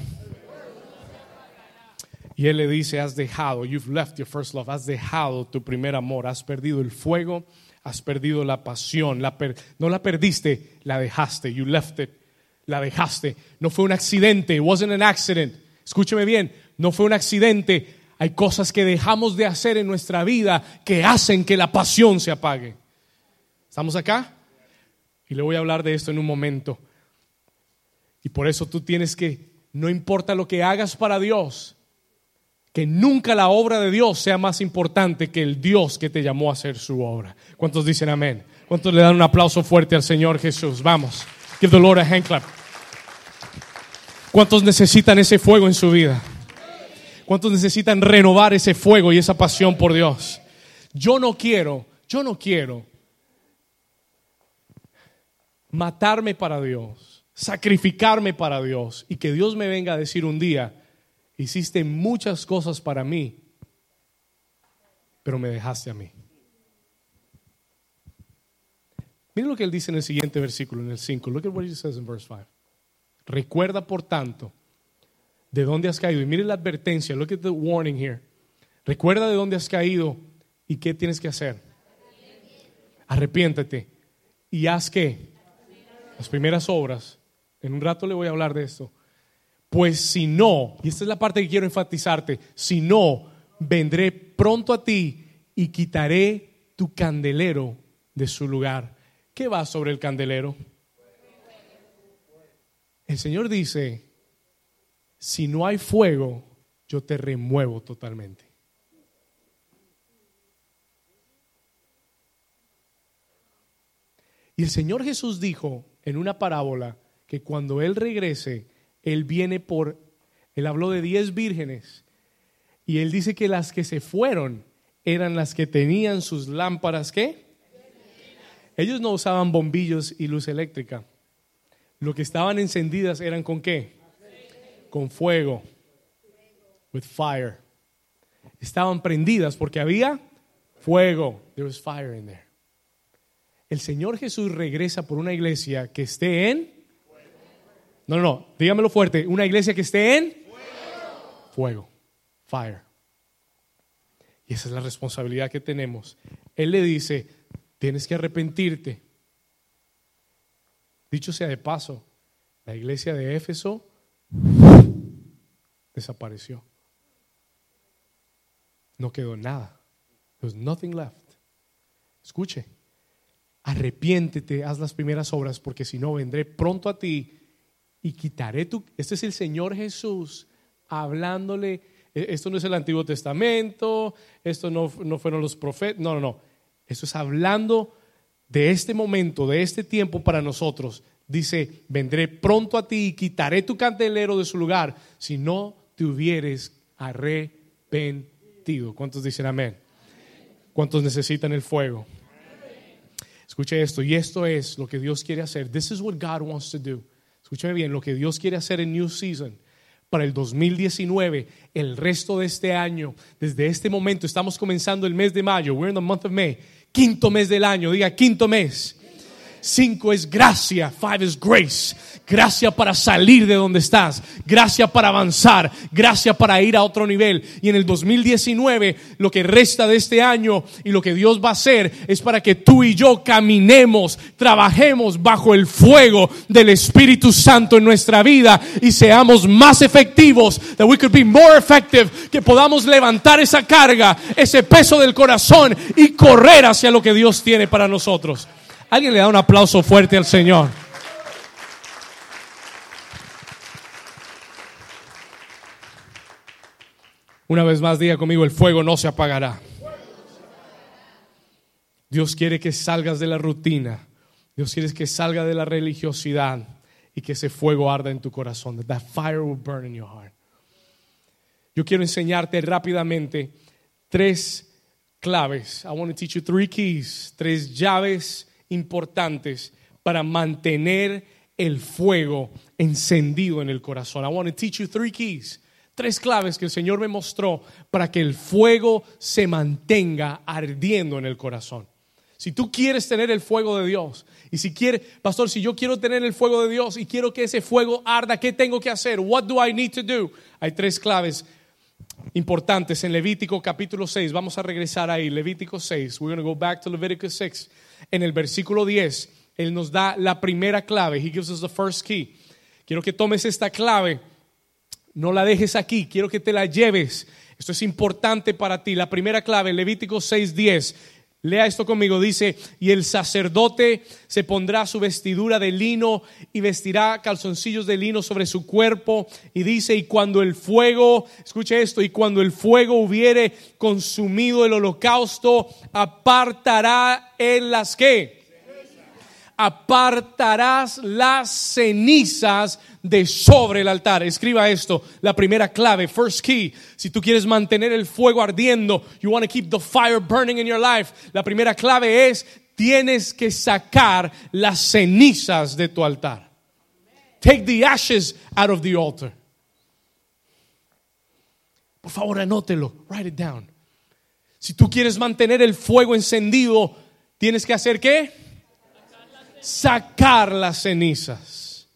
Y él le dice, has dejado, you've left your first love, has dejado tu primer amor, has perdido el fuego, has perdido la pasión, no la perdiste, la dejaste, you left it, la dejaste. No fue un accidente, it wasn't an accident. Escúcheme bien, no fue un accidente. Hay cosas que dejamos de hacer en nuestra vida que hacen que la pasión se apague. ¿Estamos acá? Y le voy a hablar de esto en un momento. Y por eso tú tienes que, no importa lo que hagas para Dios, que nunca la obra de Dios sea más importante que el Dios que te llamó a hacer su obra. ¿Cuántos dicen amén? ¿Cuántos le dan un aplauso fuerte al Señor Jesús? Vamos. Give the Lord a hand clap. ¿Cuántos necesitan ese fuego en su vida? ¿Cuántos necesitan renovar ese fuego y esa pasión por Dios? Yo no quiero, yo no quiero matarme para Dios, sacrificarme para Dios y que Dios me venga a decir un día, hiciste muchas cosas para mí, pero me dejaste a mí. Miren lo que él dice en el siguiente versículo, en el 5. Look at what he says in verse 5. Recuerda, por tanto, de dónde has caído. Y miren la advertencia. Look at the warning here. Recuerda de dónde has caído y qué tienes que hacer. Arrepiéntete. Y haz qué? Las primeras obras. En un rato le voy a hablar de esto. Pues si no, y esta es la parte que quiero enfatizarte, si no, vendré pronto a ti y quitaré tu candelero de su lugar. ¿Qué va sobre el candelero? El Señor dice, si no hay fuego, yo te remuevo totalmente. Y el Señor Jesús dijo en una parábola que cuando Él regrese, él viene por, él habló de diez vírgenes y él dice que las que se fueron eran las que tenían sus lámparas, ¿qué? Ellos no usaban bombillos y luz eléctrica. Lo que estaban encendidas eran con qué? Con fuego. With fire. Estaban prendidas porque había fuego. There was fire in there. El Señor Jesús regresa por una iglesia que esté en no, no, no, dígamelo fuerte. Una iglesia que esté en fuego. fuego. Fire. Y esa es la responsabilidad que tenemos. Él le dice, tienes que arrepentirte. Dicho sea de paso, la iglesia de Éfeso desapareció. No quedó nada. There's nothing left. Escuche, arrepiéntete, haz las primeras obras, porque si no vendré pronto a ti y quitaré tu... Este es el Señor Jesús hablándole. E, esto no es el Antiguo Testamento, esto no, no fueron los profetas, no, no, no. Esto es hablando de este momento, de este tiempo para nosotros. Dice, vendré pronto a ti y quitaré tu candelero de su lugar si no te hubieres arrepentido. ¿Cuántos dicen amén? ¿Cuántos necesitan el fuego? Escuche esto, y esto es lo que Dios quiere hacer. This is what God wants to do. Escúchame bien, lo que Dios quiere hacer en New Season para el 2019, el resto de este año, desde este momento, estamos comenzando el mes de mayo, we're in the month of May, quinto mes del año, diga quinto mes. Cinco es gracia, five is grace. Gracia para salir de donde estás, gracia para avanzar, gracia para ir a otro nivel. Y en el 2019, lo que resta de este año y lo que Dios va a hacer es para que tú y yo caminemos, trabajemos bajo el fuego del Espíritu Santo en nuestra vida y seamos más efectivos, that we could be more effective, que podamos levantar esa carga, ese peso del corazón y correr hacia lo que Dios tiene para nosotros. Alguien le da un aplauso fuerte al Señor. Una vez más, diga conmigo, el fuego no se apagará. Dios quiere que salgas de la rutina. Dios quiere que salga de la religiosidad y que ese fuego arda en tu corazón. That, that fire will burn in your heart. Yo quiero enseñarte rápidamente tres claves. I want to teach you three keys, tres llaves importantes para mantener el fuego encendido en el corazón. I want to teach you three keys. Tres claves que el Señor me mostró para que el fuego se mantenga ardiendo en el corazón. Si tú quieres tener el fuego de Dios, y si quieres, pastor, si yo quiero tener el fuego de Dios y quiero que ese fuego arda, ¿qué tengo que hacer? What do I need to do? Hay tres claves importantes en Levítico capítulo 6. Vamos a regresar ahí, Levítico 6. We're going to go back to Leviticus 6. En el versículo 10, él nos da la primera clave. He gives us the first key. Quiero que tomes esta clave, no la dejes aquí, quiero que te la lleves. Esto es importante para ti. La primera clave, Levítico 6:10. Lea esto conmigo, dice, y el sacerdote se pondrá su vestidura de lino y vestirá calzoncillos de lino sobre su cuerpo. Y dice, y cuando el fuego, escuche esto, y cuando el fuego hubiere consumido el holocausto, apartará en las que apartarás las cenizas de sobre el altar. Escriba esto, la primera clave, first key. Si tú quieres mantener el fuego ardiendo, you want to keep the fire burning in your life, la primera clave es tienes que sacar las cenizas de tu altar. Take the ashes out of the altar. Por favor, anótelo, write it down. Si tú quieres mantener el fuego encendido, tienes que hacer qué? Sacar las cenizas.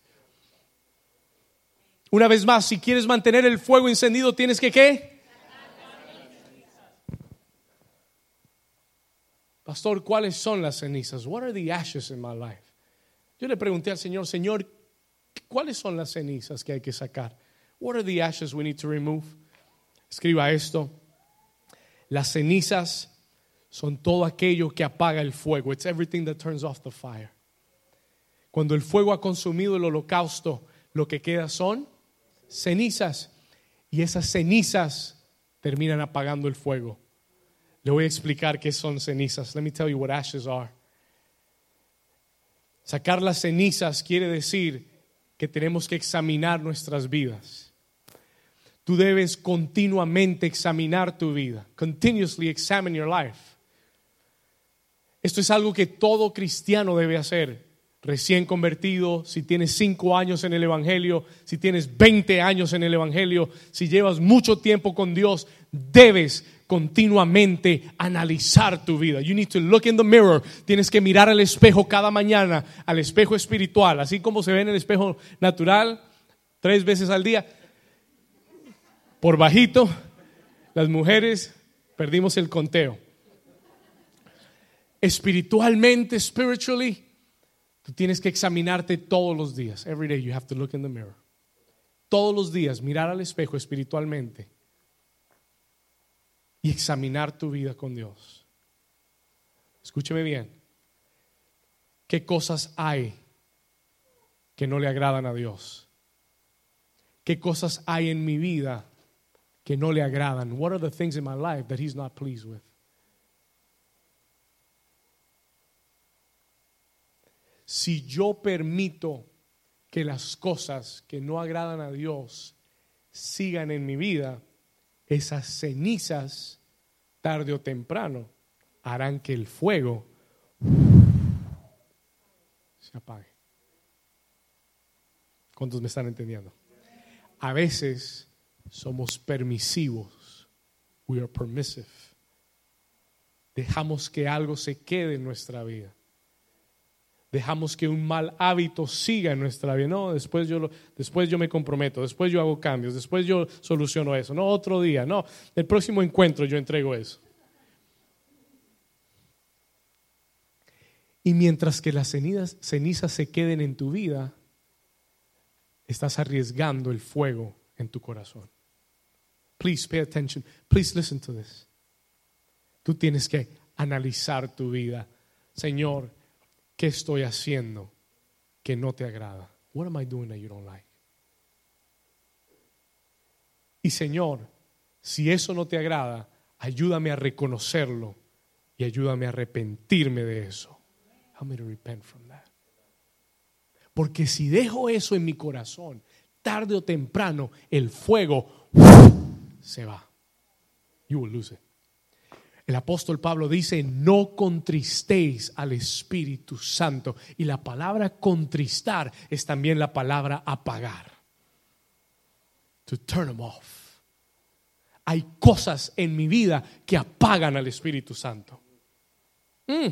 Una vez más, si quieres mantener el fuego encendido, tienes que qué? Pastor, ¿cuáles son las cenizas? What are the ashes in my life? Yo le pregunté al Señor, Señor, ¿cuáles son las cenizas que hay que sacar? What are the ashes we need to remove? Escriba esto. Las cenizas son todo aquello que apaga el fuego. It's everything that turns off the fire. Cuando el fuego ha consumido el holocausto, lo que queda son cenizas. Y esas cenizas terminan apagando el fuego. Le voy a explicar qué son cenizas. Let me tell you what ashes are. Sacar las cenizas quiere decir que tenemos que examinar nuestras vidas. Tú debes continuamente examinar tu vida. Continuously examine your life. Esto es algo que todo cristiano debe hacer. Recién convertido, si tienes cinco años en el Evangelio, si tienes 20 años en el Evangelio, si llevas mucho tiempo con Dios, debes continuamente analizar tu vida. You need to look in the mirror. Tienes que mirar al espejo cada mañana, al espejo espiritual, así como se ve en el espejo natural, tres veces al día. Por bajito, las mujeres perdimos el conteo. Espiritualmente, spiritually, tú tienes que examinarte todos los días. Every day you have to look in the mirror. Todos los días mirar al espejo espiritualmente y examinar tu vida con Dios. Escúcheme bien. ¿Qué cosas hay que no le agradan a Dios? ¿Qué cosas hay en mi vida que no le agradan? What are the things in my life that he's not pleased with? Si yo permito que las cosas que no agradan a Dios sigan en mi vida, esas cenizas, tarde o temprano, harán que el fuego se apague. ¿Cuántos me están entendiendo? A veces somos permisivos. We are permissive. Dejamos que algo se quede en nuestra vida. Dejamos que un mal hábito siga en nuestra vida. No, después yo, después yo me comprometo, después yo hago cambios, después yo soluciono eso. No, otro día, no. El próximo encuentro yo entrego eso. Y mientras que las cenizas, cenizas se queden en tu vida, estás arriesgando el fuego en tu corazón. Please pay attention. Please listen to this. Tú tienes que analizar tu vida. Señor, ¿qué estoy haciendo que no te agrada? What am I doing that you don't like? Y Señor, si eso no te agrada, ayúdame a reconocerlo y ayúdame a arrepentirme de eso. Help me to repent from that. Porque si dejo eso en mi corazón, tarde o temprano el fuego se va. You will lose it. El apóstol Pablo dice, no contristéis al Espíritu Santo. Y la palabra contristar es también la palabra apagar. To turn them off. Hay cosas en mi vida que apagan al Espíritu Santo. Mm,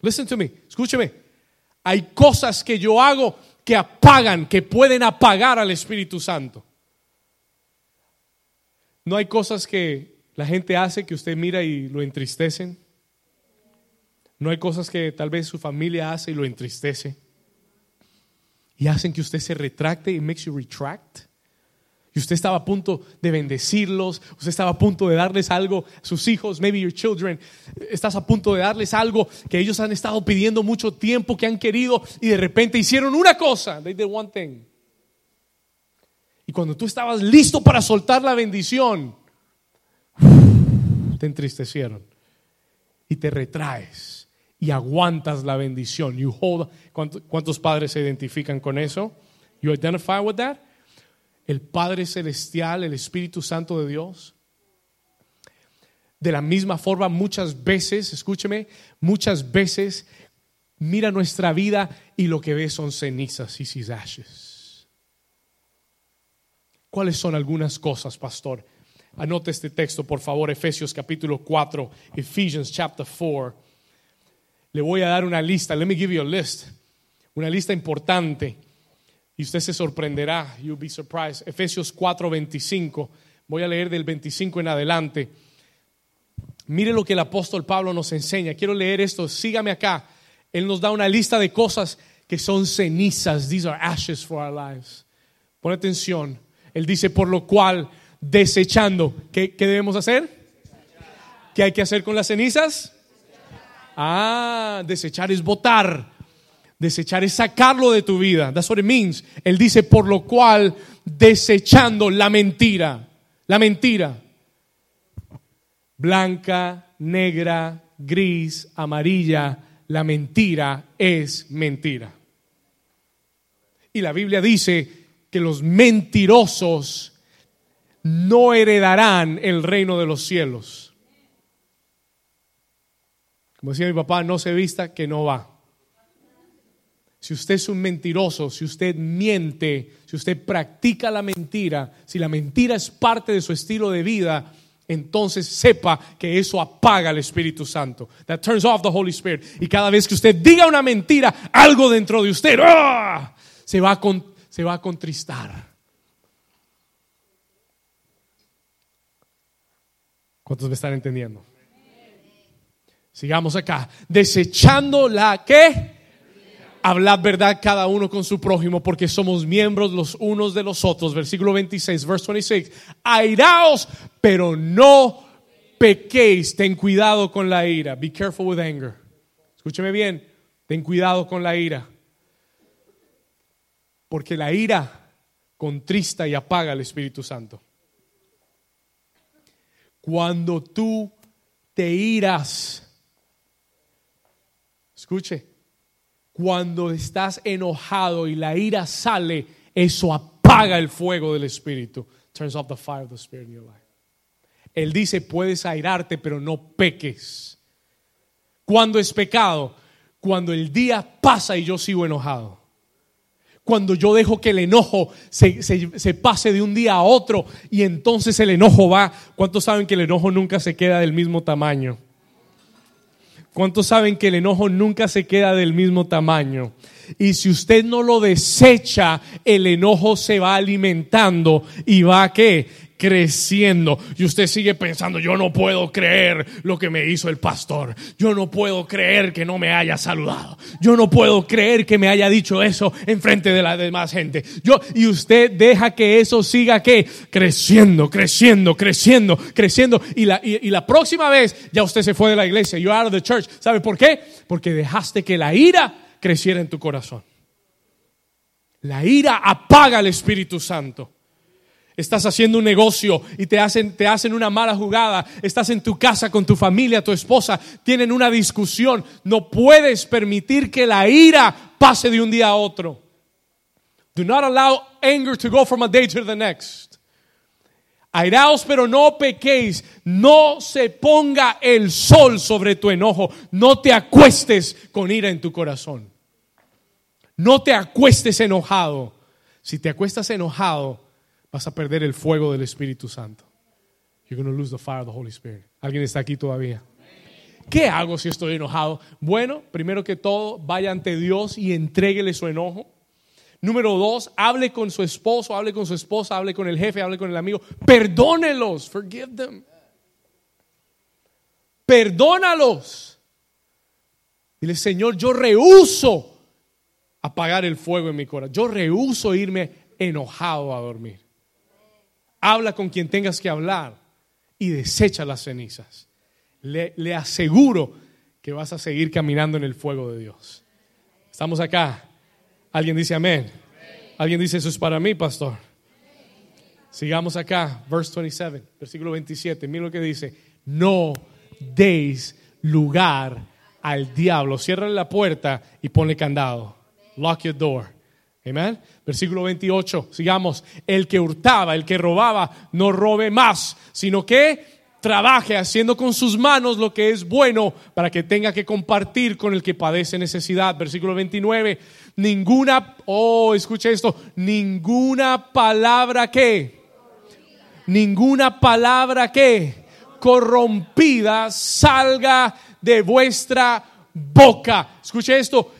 listen to me, escúcheme. Hay cosas que yo hago que apagan, que pueden apagar al Espíritu Santo. No hay cosas que la gente hace que usted mira y lo entristecen. No hay cosas que tal vez su familia hace y lo entristece. Y hacen que usted se retracte y makes you retract. Y usted estaba a punto de bendecirlos, usted estaba a punto de darles algo a sus hijos, maybe your children, estás a punto de darles algo que ellos han estado pidiendo mucho tiempo, que han querido, y de repente hicieron una cosa, they did one thing. Y cuando tú estabas listo para soltar la bendición, te entristecieron y te retraes y aguantas la bendición. You hold, ¿Cuántos padres se identifican con eso? You identify with that? El Padre Celestial, el Espíritu Santo de Dios. De la misma forma, muchas veces, escúcheme, muchas veces mira nuestra vida y lo que ve son cenizas y ashes. ¿Cuáles son algunas cosas, pastor? Anote este texto, por favor, Efesios capítulo 4, Ephesians chapter 4. Le voy a dar una lista. Let me give you a list. Una lista importante. Y usted se sorprenderá. You'll be surprised. Efesios 4, 25. Voy a leer del 25 en adelante. Mire lo que el apóstol Pablo nos enseña. Quiero leer esto. Sígame acá. Él nos da una lista de cosas que son cenizas. These are ashes for our lives. Pon atención. Él dice, por lo cual desechando. ¿Qué, debemos hacer? ¿Qué hay que hacer con las cenizas? Ah, desechar es votar. Desechar es sacarlo de tu vida. That's what it means. Él dice, por lo cual, desechando la mentira. La mentira. Blanca, negra, gris, amarilla. La mentira es mentira. Y la Biblia dice que los mentirosos no heredarán el reino de los cielos. Como decía mi papá, no se vista que no va. Si usted es un mentiroso, si usted miente, si usted practica la mentira, si la mentira es parte de su estilo de vida, entonces sepa que eso apaga al Espíritu Santo. That turns off the Holy Spirit. Y cada vez que usted diga una mentira, algo dentro de usted ¡ah! se va a contristar. ¿Cuántos me están entendiendo? Sigamos acá. Desechando la que hablad verdad cada uno con su prójimo, porque somos miembros los unos de los otros. Versículo 26, verse 26. Airaos, pero no pequéis. Ten cuidado con la ira. Be careful with anger. Escúcheme bien. Ten cuidado con la ira. Porque la ira contrista y apaga al Espíritu Santo. Cuando tú te iras, escuche, cuando estás enojado y la ira sale, eso apaga el fuego del Espíritu. Turns off the fire of the Spirit in your life. Él dice, puedes airarte, pero no peques. Cuando es pecado? Cuando el día pasa y yo sigo enojado cuando yo dejo que el enojo se, pase de un día a otro y entonces el enojo va. ¿Cuántos saben que el enojo nunca se queda del mismo tamaño? ¿Cuántos saben que el enojo nunca se queda del mismo tamaño? Y si usted no lo desecha, el enojo se va alimentando y va a qué? Creciendo y usted sigue pensando, yo no puedo creer lo que me hizo el pastor, yo no puedo creer que no me haya saludado, yo no puedo creer que me haya dicho eso en frente de la demás gente. Yo y usted deja que eso siga que creciendo, creciendo, creciendo, creciendo y la, y, la próxima vez ya usted se fue de la iglesia, you out of the church. ¿Sabe por qué? Porque dejaste que la ira creciera en tu corazón. La ira apaga al Espíritu Santo. Estás haciendo un negocio y te hacen, te hacen una mala jugada. Estás en tu casa con tu familia, tu esposa, tienen una discusión. No puedes permitir que la ira pase de un día a otro. Do not allow anger to go from a day to the next. Airaos, pero no pequéis. No se ponga el sol sobre tu enojo. No te acuestes con ira en tu corazón. No te acuestes enojado. Si te acuestas enojado, vas a perder el fuego del Espíritu Santo. You're going to lose the fire of the Holy Spirit. ¿Alguien está aquí todavía? ¿Qué hago si estoy enojado? Bueno, primero que todo, vaya ante Dios y entréguele su enojo. Número dos, hable con su esposo, hable con su esposa, hable con el jefe, hable con el amigo. Perdónelos, forgive them. Perdónalos. Dile, Señor, yo rehuso apagar el fuego en mi corazón. Yo rehuso irme enojado a dormir. Habla con quien tengas que hablar y desecha las cenizas. Le, le aseguro que vas a seguir caminando en el fuego de Dios. Estamos acá. Alguien dice amén. Alguien dice eso es para mí, pastor. Sigamos acá, verse 27, versículo 27. Mira lo que dice. No deis lugar al diablo. Cierra la puerta y ponle candado. Lock your door. Amen. Versículo 28. Sigamos. El que hurtaba, el que robaba, no robe más, sino que trabaje haciendo con sus manos lo que es bueno para que tenga que compartir con el que padece necesidad. Versículo 29, ninguna, oh, escuche esto, ninguna palabra que, ninguna palabra que corrompida salga de vuestra boca. Escuche esto,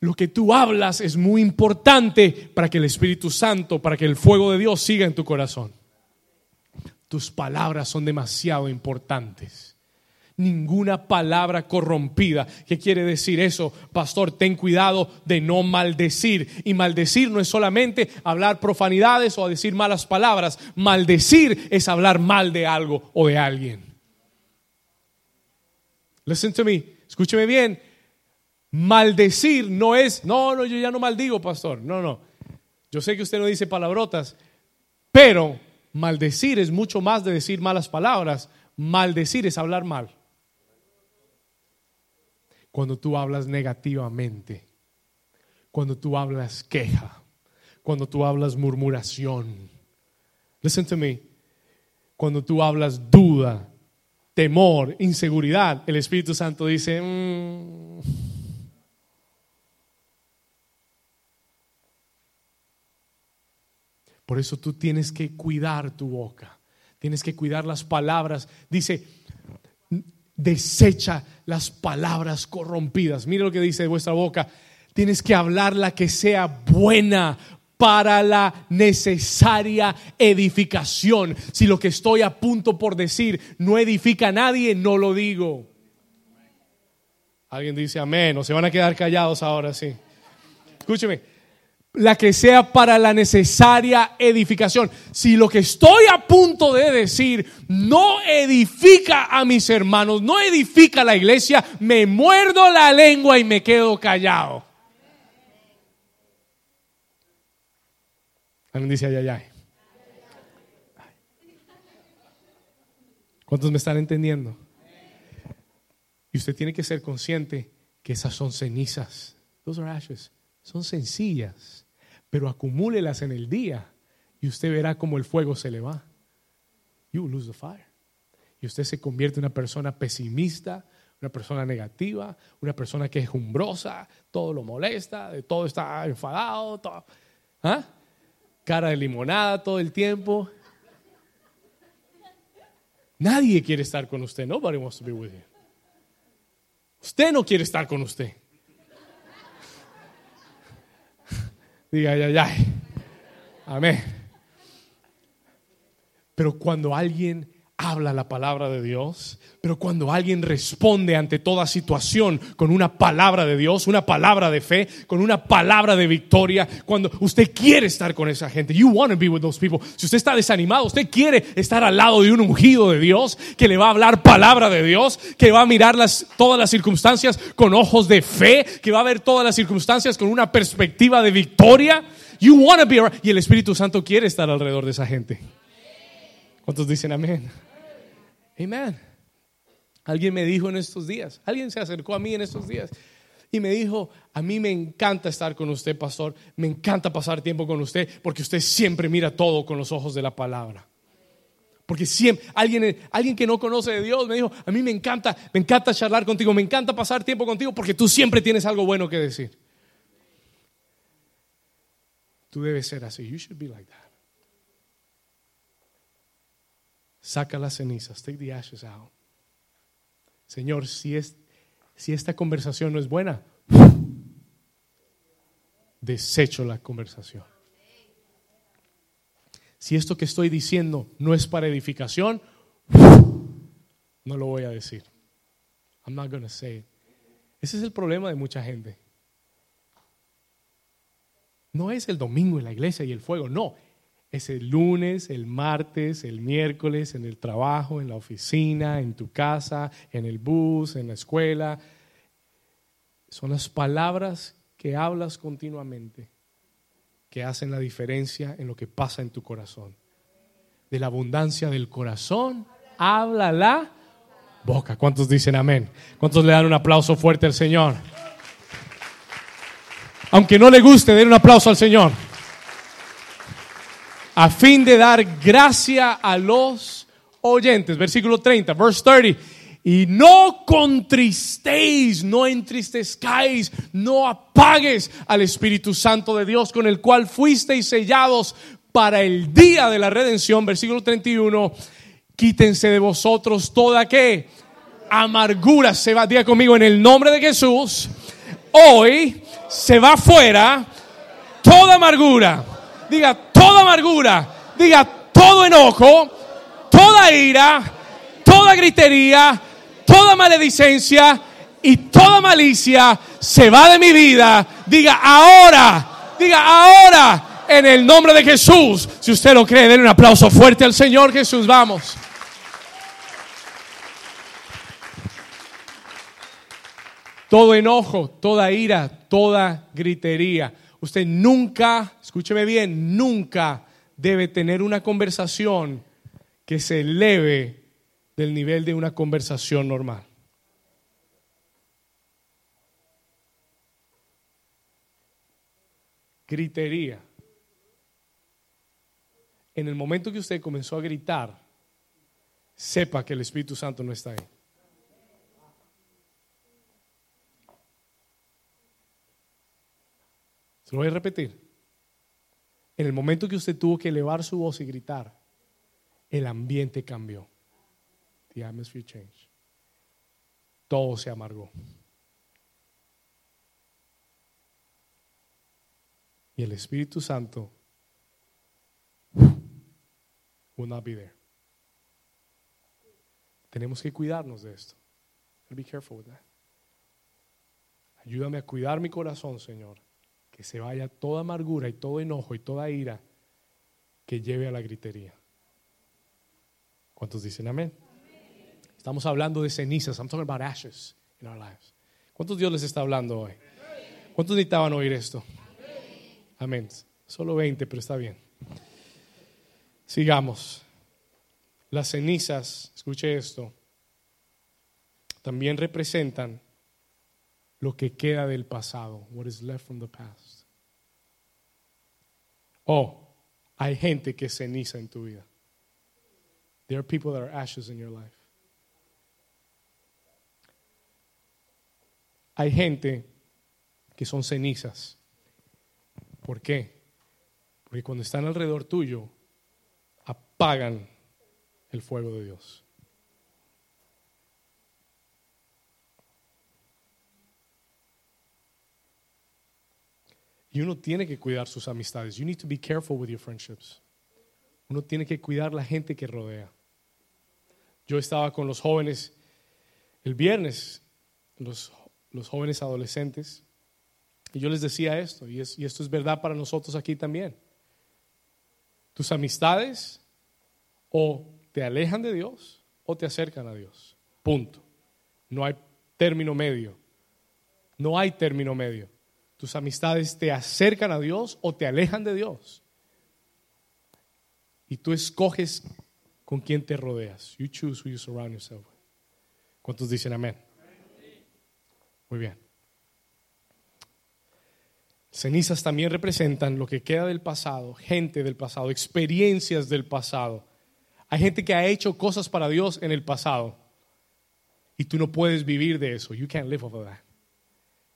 lo que tú hablas es muy importante para que el Espíritu Santo, para que el fuego de Dios siga en tu corazón. Tus palabras son demasiado importantes. Ninguna palabra corrompida. ¿Qué quiere decir eso? Pastor, ten cuidado de no maldecir. Y maldecir no es solamente hablar profanidades o decir malas palabras. Maldecir es hablar mal de algo o de alguien. Listen to me. Escúcheme bien. Maldecir no es, no, no, yo ya no maldigo, pastor. No, no. Yo sé que usted no dice palabrotas, pero Maldecir es mucho más de decir malas palabras. Maldecir es hablar mal. Cuando tú hablas negativamente, cuando tú hablas queja, cuando tú hablas murmuración. Listen to me. Cuando tú hablas duda, temor, inseguridad, el Espíritu Santo dice, mm, Por eso tú tienes que cuidar tu boca, tienes que cuidar las palabras. Dice, desecha las palabras corrompidas. Mire lo que dice vuestra boca. Tienes que hablar la que sea buena para la necesaria edificación. Si lo que estoy a punto por decir no edifica a nadie, no lo digo. Alguien dice amén, o se van a quedar callados ahora, sí. Escúcheme, la que sea para la necesaria edificación. Si lo que estoy a punto de decir no edifica a mis hermanos, no edifica a la iglesia, me muerdo la lengua y me quedo callado. Alguien dice ay, ay. ¿Cuántos me están entendiendo? Y usted tiene que ser consciente que esas son cenizas. Son sencillas, pero acumúlelas en el día y usted verá cómo el fuego se le va. You lose the fire. Y usted se convierte en una persona pesimista, una persona negativa, una persona que es jumbrosa, todo lo molesta, de todo está enfadado, ¿ah? cara de limonada todo el tiempo. Nadie quiere estar con usted. Nobody wants to be with you. Usted no quiere estar con usted. Diga, ay, ay, ay. Amén. Pero cuando alguien habla la palabra de Dios, pero cuando alguien responde ante toda situación con una palabra de Dios, una palabra de fe, con una palabra de victoria, cuando usted quiere estar con esa gente, you want to be with those people. Si usted está desanimado, usted quiere estar al lado de un ungido de Dios que le va a hablar palabra de Dios, que va a mirar las, todas las circunstancias con ojos de fe, que va a ver todas las circunstancias con una perspectiva de victoria. You want to be y el Espíritu Santo quiere estar alrededor de esa gente. ¿Cuántos dicen amén? Amén. Alguien me dijo en estos días, alguien se acercó a mí en estos días y me dijo, a mí me encanta estar con usted, pastor, me encanta pasar tiempo con usted porque usted siempre mira todo con los ojos de la palabra. Porque siempre, alguien, alguien que no conoce de Dios me dijo, a mí me encanta, me encanta charlar contigo, me encanta pasar tiempo contigo porque tú siempre tienes algo bueno que decir. Tú debes ser así. You should be like that. Saca las cenizas. Take the ashes out. Señor, si, es, si esta conversación no es buena, desecho la conversación. Si esto que estoy diciendo no es para edificación, no lo voy a decir. I'm not going to say it. Ese es el problema de mucha gente. No es el domingo en la iglesia y el fuego, no. Es el lunes, el martes, el miércoles, en el trabajo, en la oficina, en tu casa, en el bus, en la escuela. Son las palabras que hablas continuamente que hacen la diferencia en lo que pasa en tu corazón. De la abundancia del corazón, habla la boca. ¿Cuántos dicen amén? ¿Cuántos le dan un aplauso fuerte al Señor? Aunque no le guste, den un aplauso al Señor. A fin de dar gracia a los oyentes. Versículo 30, verse 30. Y no contristéis, no entristezcáis, no apagues al Espíritu Santo de Dios con el cual fuisteis sellados para el día de la redención. Versículo 31. Quítense de vosotros toda que amargura. Se va, diga conmigo en el nombre de Jesús. Hoy se va fuera toda amargura. Diga toda amargura. Diga todo enojo, toda ira, toda gritería, toda maledicencia y toda malicia se va de mi vida. Diga ahora, diga ahora en el nombre de Jesús. Si usted lo cree, denle un aplauso fuerte al Señor Jesús. Vamos. todo enojo, toda ira, toda gritería. Usted nunca, escúcheme bien, nunca debe tener una conversación que se eleve del nivel de una conversación normal. Gritería. En el momento que usted comenzó a gritar, sepa que el Espíritu Santo no está ahí. Lo voy a repetir. En el momento que usted tuvo que elevar su voz y gritar, el ambiente cambió. The atmosphere changed. Todo se amargó. Y el Espíritu Santo will not be there. Tenemos que cuidarnos de esto. Be careful with that. Ayúdame a cuidar mi corazón, Señor que se vaya toda amargura y todo enojo y toda ira que lleve a la gritería. ¿Cuántos dicen amén? Estamos hablando de cenizas. I'm talking about ashes in our lives. ¿Cuántos Dios les está hablando hoy? ¿Cuántos necesitaban oír esto? Amén. Solo 20, pero está bien. Sigamos. Las cenizas, escuche esto, también representan lo que queda del pasado, what is left from the past. Oh, hay gente que ceniza en tu vida. There are people that are ashes in your life. Hay gente que son cenizas. ¿Por qué? Porque cuando están alrededor tuyo, apagan el fuego de Dios. Y uno tiene que cuidar sus amistades. You need to be careful with your friendships. Uno tiene que cuidar la gente que rodea. Yo estaba con los jóvenes el viernes, los, los jóvenes adolescentes, y yo les decía esto, y, y esto es verdad para nosotros aquí también. Tus amistades o te alejan de Dios o te acercan a Dios. Punto. No hay término medio. No hay término medio. Tus amistades te acercan a Dios o te alejan de Dios. Y tú escoges con quién te rodeas. You choose who you surround yourself with. ¿Cuántos dicen amén? Muy bien. Cenizas también representan lo que queda del pasado, gente del pasado, experiencias del pasado. Hay gente que ha hecho cosas para Dios en el pasado y tú no puedes vivir de eso. You can't live off of that.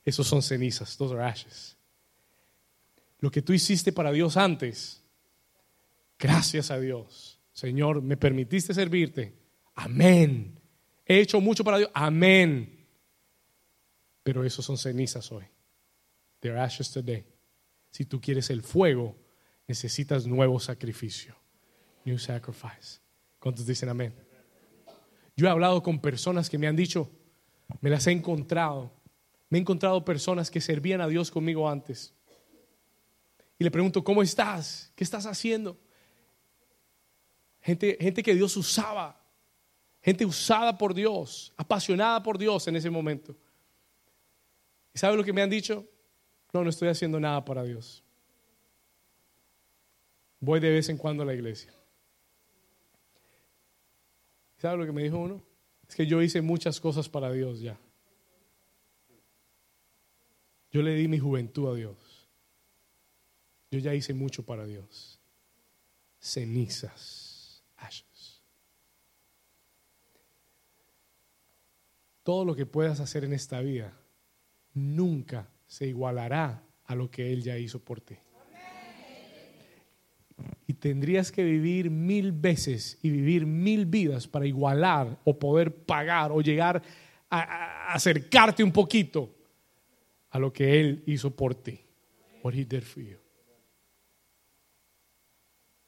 Esos son cenizas, those are ashes. Lo que tú hiciste para Dios antes, gracias a Dios. Señor, me permitiste servirte. Amén. He hecho mucho para Dios. Amén. Pero esos son cenizas hoy. They're ashes today. Si tú quieres el fuego, necesitas nuevo sacrificio. New sacrifice. ¿Cuántos dicen amén? Yo he hablado con personas que me han dicho, me las he encontrado. Me he encontrado personas que servían a Dios conmigo antes. Y le pregunto, ¿cómo estás? ¿Qué estás haciendo? Gente, gente que Dios usaba. Gente usada por Dios, apasionada por Dios en ese momento. ¿Y sabe lo que me han dicho? No, no estoy haciendo nada para Dios. Voy de vez en cuando a la iglesia. ¿Sabe lo que me dijo uno? Es que yo hice muchas cosas para Dios ya. Yo le di mi juventud a Dios. Yo ya hice mucho para Dios. Cenizas, ashes. Todo lo que puedas hacer en esta vida nunca se igualará a lo que Él ya hizo por ti. Y tendrías que vivir mil veces y vivir mil vidas para igualar o poder pagar o llegar a, acercarte un poquito a lo que Él hizo por ti. What He did for you.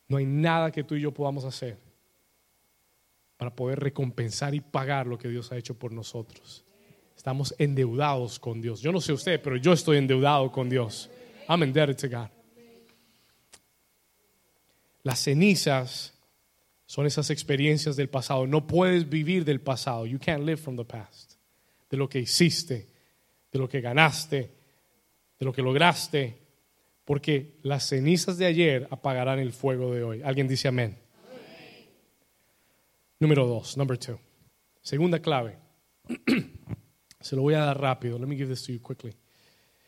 No hay nada que tú y yo podamos hacer para poder recompensar y pagar lo que Dios ha hecho por nosotros. Estamos endeudados con Dios. Yo no sé usted, pero yo estoy endeudado con Dios. I'm indebted to God. Las cenizas son esas experiencias del pasado. No puedes vivir del pasado. You can't live from the past. De lo que hiciste, de lo que ganaste, de lo que lograste. Porque las cenizas de ayer apagarán el fuego de hoy. ¿Alguien dice amén? Número dos, number two. Segunda clave. Se lo voy a dar rápido. Let me give this to you quickly.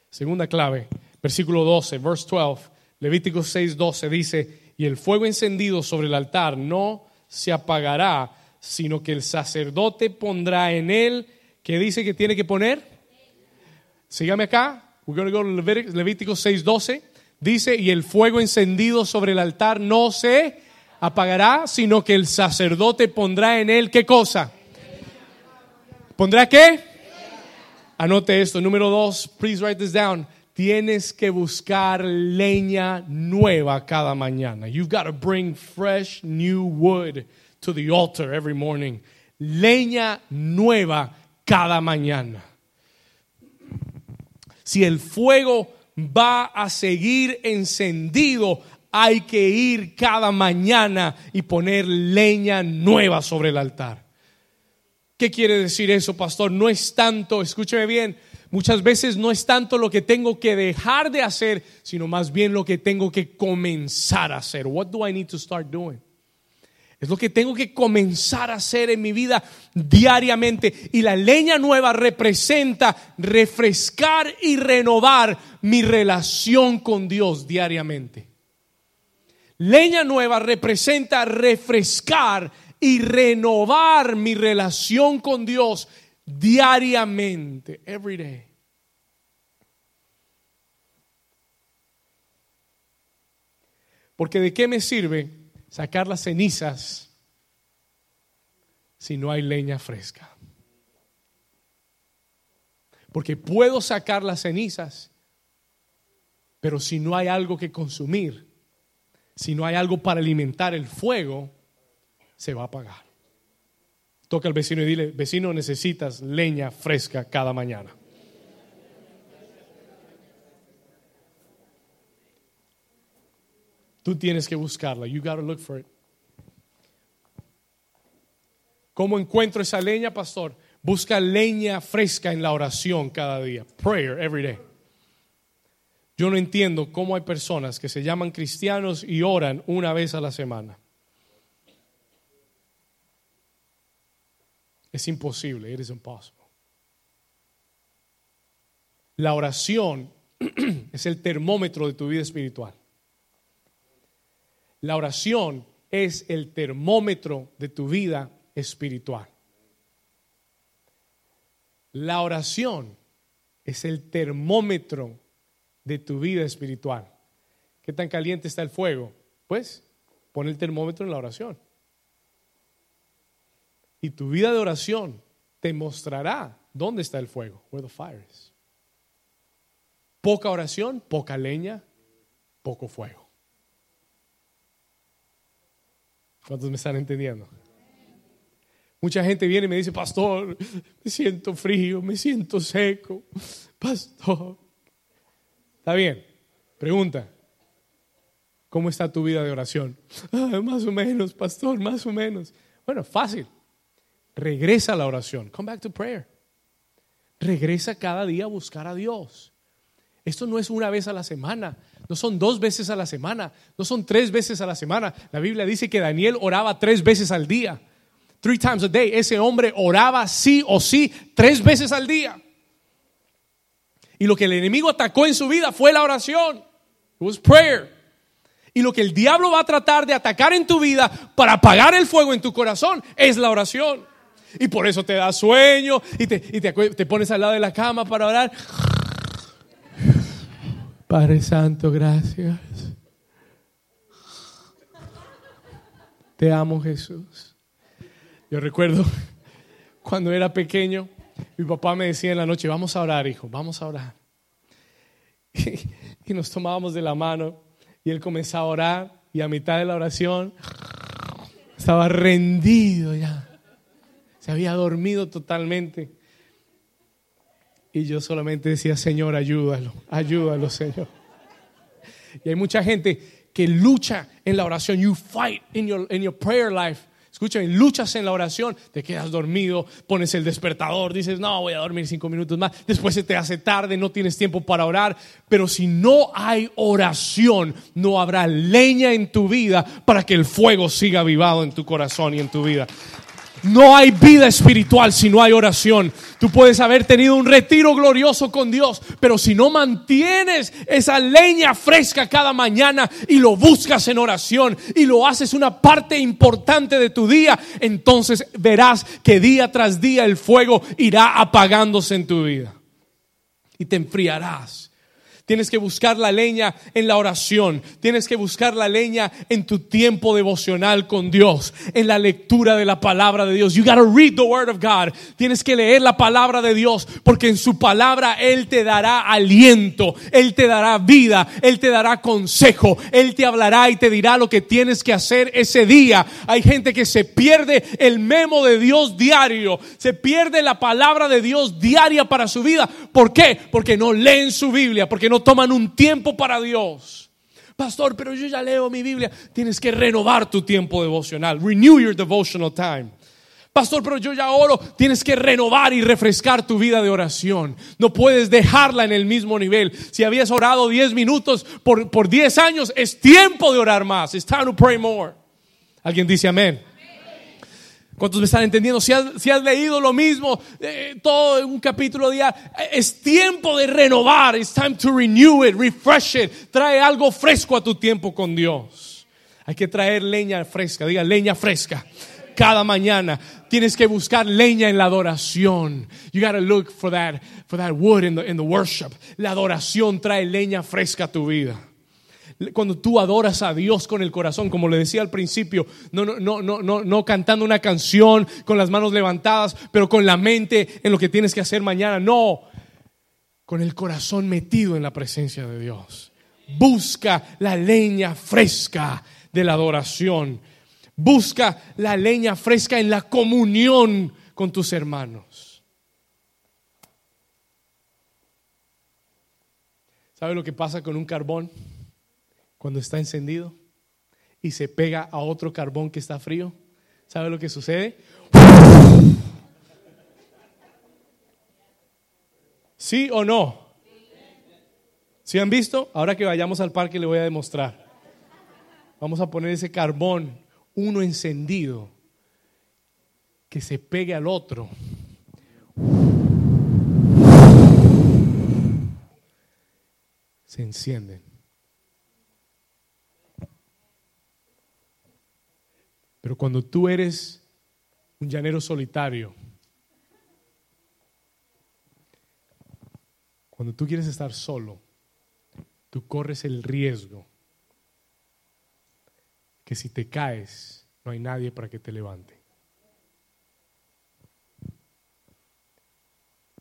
Segunda clave, versículo 12, verse 12. Levítico 6, 12 dice, y el fuego encendido sobre el altar no se apagará, sino que el sacerdote pondrá en él, ¿qué dice que tiene que poner? Sígame acá, we're going to go to Levítico 6:12. Dice, y el fuego encendido sobre el altar no se apagará, sino que el sacerdote pondrá en él, ¿qué cosa? ¿Pondrá qué? Anote esto, número dos, please write this down tienes que buscar leña nueva cada mañana. You've got to bring fresh new wood to the altar every morning. Leña nueva cada mañana. Si el fuego va a seguir encendido, hay que ir cada mañana y poner leña nueva sobre el altar. ¿Qué quiere decir eso, pastor? No es tanto, escúcheme bien, Muchas veces no es tanto lo que tengo que dejar de hacer, sino más bien lo que tengo que comenzar a hacer. What do I need to start doing? Es lo que tengo que comenzar a hacer en mi vida diariamente. Y la leña nueva representa refrescar y renovar mi relación con Dios diariamente. Leña nueva representa refrescar y renovar mi relación con Dios diariamente, every day. Porque de qué me sirve sacar las cenizas si no hay leña fresca. Porque puedo sacar las cenizas, pero si no hay algo que consumir, si no hay algo para alimentar el fuego, se va a apagar. Toca al vecino y dile, vecino, necesitas leña fresca cada mañana. Tú tienes que buscarla. You gotta look for it. ¿Cómo encuentro esa leña, pastor? Busca leña fresca en la oración cada día. Prayer every day. Yo no entiendo cómo hay personas que se llaman cristianos y oran una vez a la semana. Es imposible, it is impossible. La oración es el termómetro de tu vida espiritual. La oración es el termómetro de tu vida espiritual. La oración es el termómetro de tu vida espiritual. ¿Qué tan caliente está el fuego? Pues pon el termómetro en la oración. Y tu vida de oración te mostrará dónde está el fuego, where the fire is. Poca oración, poca leña, poco fuego. ¿Cuántos me están entendiendo? Mucha gente viene y me dice, pastor, me siento frío, me siento seco. Pastor. Está bien. Pregunta. ¿Cómo está tu vida de oración? Ah, más o menos, pastor, más o menos. Bueno, fácil. Regresa a la oración. Come back to prayer. Regresa cada día a buscar a Dios. Esto no es una vez a la semana, no son dos veces a la semana, no son tres veces a la semana. La Biblia dice que Daniel oraba tres veces al día. Three times a day. Ese hombre oraba sí o sí tres veces al día. Y lo que el enemigo atacó en su vida fue la oración. It was prayer. Y lo que el diablo va a tratar de atacar en tu vida para apagar el fuego en tu corazón es la oración. Y por eso te da sueño y te, te pones al lado de la cama para orar. Padre Santo, gracias. Te amo Jesús. Yo recuerdo cuando era pequeño, mi papá me decía en la noche, vamos a orar, hijo, vamos a orar. Y, nos tomábamos de la mano y él comenzaba a orar y a mitad de la oración estaba rendido ya. Se había dormido totalmente. Y yo solamente decía, Señor, ayúdalo, ayúdalo, Señor. Y hay mucha gente que lucha en la oración. You fight in your, in your prayer life Escuchen, luchas en la oración, te quedas dormido, pones el despertador, dices, no, voy a dormir cinco minutos más, después se te hace tarde, no tienes tiempo para orar, pero si no hay oración, no habrá leña en tu vida para que el fuego siga avivado en tu corazón y en tu vida. No hay vida espiritual si no hay oración. Tú puedes haber tenido un retiro glorioso con Dios, pero si no mantienes esa leña fresca cada mañana y lo buscas en oración y lo haces una parte importante de tu día, entonces verás que día tras día el fuego irá apagándose en tu vida y te enfriarás Tienes que buscar la leña en la oración. Tienes que buscar la leña en tu tiempo devocional con Dios, en la lectura de la palabra de Dios. You gotta read the word of God. Tienes que leer la palabra de Dios porque en su palabra Él te dará aliento, Él te dará vida, Él te dará consejo, Él te hablará y te dirá lo que tienes que hacer ese día. Hay gente que se pierde el memo de Dios diario, se pierde la palabra de Dios diaria para su vida. ¿Por qué? Porque no leen su Biblia, porque no toman un tiempo para Dios. Pastor, pero yo ya leo mi Biblia. Tienes que renovar tu tiempo devocional. Renew your devotional time. Pastor, pero yo ya oro. Tienes que renovar y refrescar tu vida de oración. No puedes dejarla en el mismo nivel. Si habías orado 10 minutos por, por 10 años, es tiempo de orar más. It's time to pray more. ¿Alguien dice amén? ¿Cuántos me están entendiendo? Si has, leído lo mismo, eh, todo un capítulo día, es tiempo de renovar. It's time to renew it, refresh it. Trae algo fresco a tu tiempo con Dios. Hay que traer leña fresca, diga leña fresca. Cada mañana tienes que buscar leña en la adoración. You gotta look for that, for that wood in the, in the worship. La adoración trae leña fresca a tu vida cuando tú adoras a Dios con el corazón, como le decía al principio, no, no, no, no, no, cantando una canción con las manos levantadas, pero con la mente en lo que tienes que hacer mañana, no, con el corazón metido en la presencia de Dios. Busca la leña fresca de la adoración. Busca la leña fresca en la comunión con tus hermanos. ¿Sabe lo que pasa con un carbón? Cuando está encendido y se pega a otro carbón que está frío, ¿sabe lo que sucede? ¿Sí o no? ¿Sí han visto? Ahora que vayamos al parque le voy a demostrar. Vamos a poner ese carbón, uno encendido, que se pegue al otro. Se encienden. Pero cuando tú eres un llanero solitario, cuando tú quieres estar solo, tú corres el riesgo que si te caes, no hay nadie para que te levante.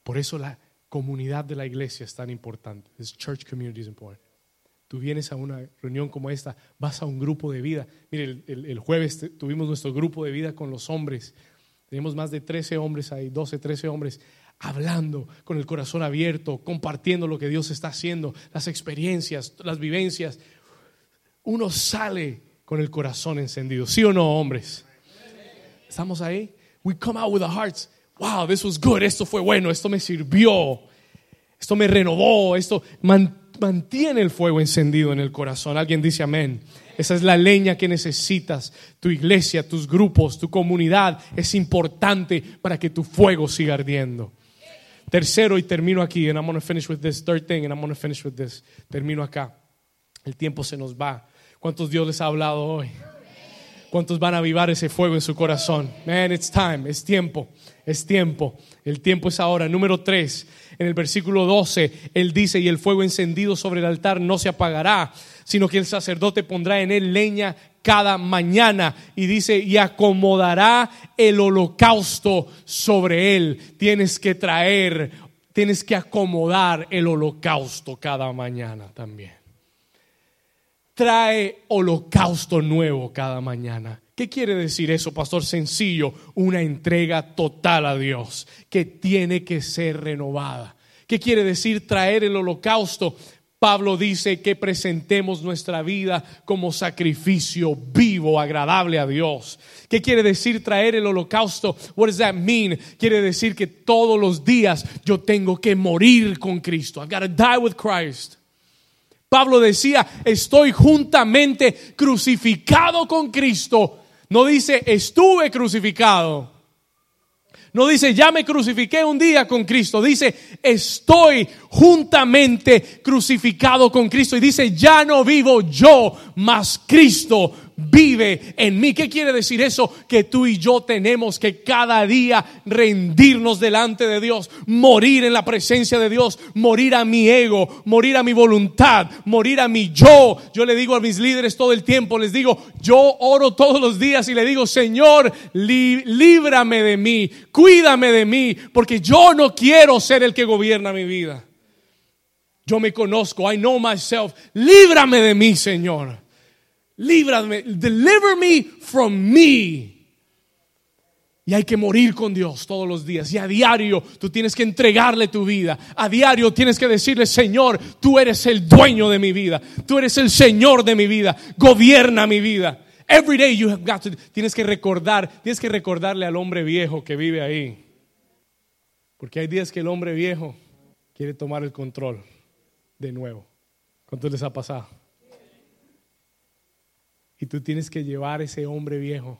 Por eso la comunidad de la iglesia es tan importante. This church community is important. Tú vienes a una reunión como esta, vas a un grupo de vida. Mire, el, jueves tuvimos nuestro grupo de vida con los hombres. Tenemos más de 13 hombres ahí, 12, 13 hombres, hablando con el corazón abierto, compartiendo lo que Dios está haciendo, las experiencias, las vivencias. Uno sale con el corazón encendido. ¿Sí o no, hombres? ¿Estamos ahí? We come out with our hearts. Wow, this was good. Esto fue bueno. Esto me sirvió. Esto me renovó. Esto mantiene el fuego encendido en el corazón. Alguien dice amén. Esa es la leña que necesitas. Tu iglesia, tus grupos, tu comunidad es importante para que tu fuego siga ardiendo. Tercero, y termino aquí, and I'm going to finish with this. Third thing, and I'm going to finish with this. Termino acá. El tiempo se nos va. ¿Cuántos Dios les ha hablado hoy? ¿Cuántos van a avivar ese fuego en su corazón? Man, it's time, es tiempo, es tiempo. El tiempo es ahora. Número 3, en el versículo 12, él dice, y el fuego encendido sobre el altar no se apagará, sino que el sacerdote pondrá en él leña cada mañana. Y dice, y acomodará el holocausto sobre él. Tienes que traer, tienes que acomodar el holocausto cada mañana también trae holocausto nuevo cada mañana. ¿Qué quiere decir eso, pastor? Sencillo, una entrega total a Dios que tiene que ser renovada. ¿Qué quiere decir traer el holocausto? Pablo dice que presentemos nuestra vida como sacrificio vivo, agradable a Dios. ¿Qué quiere decir traer el holocausto? What does that mean? Quiere decir que todos los días yo tengo que morir con Cristo. I've got to die with Christ. Pablo decía, estoy juntamente crucificado con Cristo. No dice, estuve crucificado. No dice, ya me crucifiqué un día con Cristo. Dice, estoy juntamente crucificado con Cristo. Y dice, ya no vivo yo, mas Cristo vive en mí. ¿Qué quiere decir eso? Que tú y yo tenemos que cada día rendirnos delante de Dios, morir en la presencia de Dios, morir a mi ego, morir a mi voluntad, morir a mi yo. Yo le digo a mis líderes todo el tiempo, les digo, yo oro todos los días y le digo, Señor, líbrame de mí, cuídame de mí, porque yo no quiero ser el que gobierna mi vida. Yo me conozco, I know myself. Líbrame de mí, Señor. Líbrame, deliver me from me. Y hay que morir con Dios todos los días. Y a diario tú tienes que entregarle tu vida. A diario tienes que decirle, Señor, tú eres el dueño de mi vida. Tú eres el Señor de mi vida. Gobierna mi vida. Every day you have got to, tienes que recordar, tienes que recordarle al hombre viejo que vive ahí. Porque hay días que el hombre viejo quiere tomar el control de nuevo. ¿Cuánto les ha pasado? Y tú tienes que llevar ese hombre viejo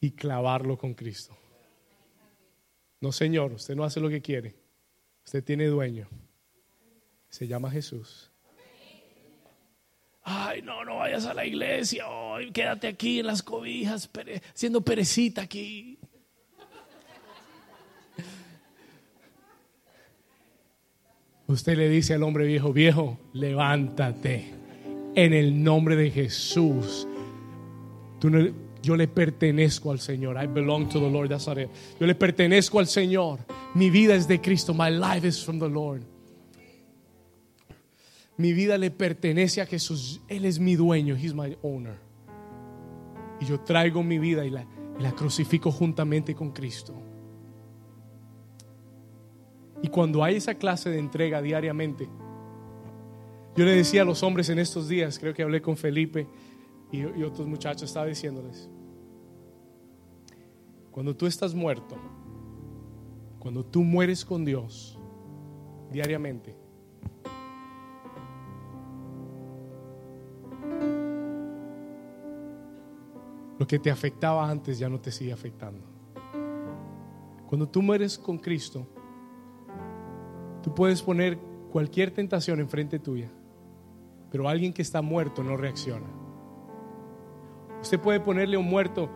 y clavarlo con Cristo. No, Señor, usted no hace lo que quiere. Usted tiene dueño. Se llama Jesús. Ay, no, no vayas a la iglesia. quédate aquí en las cobijas, siendo perecita aquí. Usted le dice al hombre viejo, viejo, levántate en el nombre de Jesús. yo le pertenezco al Señor. I belong to the Lord. That's Yo le pertenezco al Señor. Mi vida es de Cristo. My life is from the Lord. Mi vida le pertenece a Jesús. Él es mi dueño. He's my owner. Y yo traigo mi vida y la crucifico juntamente con Cristo. Y cuando hay esa clase de entrega diariamente, yo le decía a los hombres en estos días, creo que hablé con Felipe y, otros muchachos, estaba diciéndoles, cuando tú estás muerto, cuando tú mueres con Dios diariamente, lo que te afectaba antes ya no te sigue afectando. Cuando tú mueres con Cristo, tú puedes poner cualquier tentación enfrente tuya pero alguien que está muerto no reacciona. Usted puede ponerle a un muerto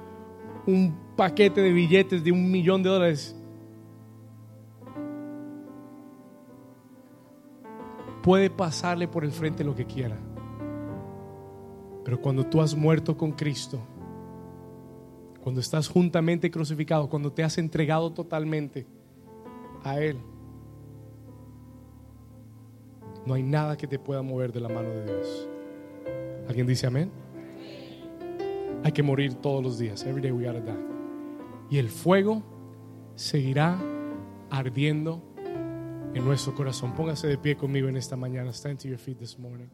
un paquete de billetes de un millón de dólares. Puede pasarle por el frente lo que quiera. Pero cuando tú has muerto con Cristo, cuando estás juntamente crucificado, cuando te has entregado totalmente a Él, no hay nada que te pueda mover de la mano de Dios. ¿Alguien dice amén? Hay que morir todos los días. Every day we gotta die. Y el fuego seguirá ardiendo en nuestro corazón. Póngase de pie conmigo en esta mañana. Stand to your feet this morning.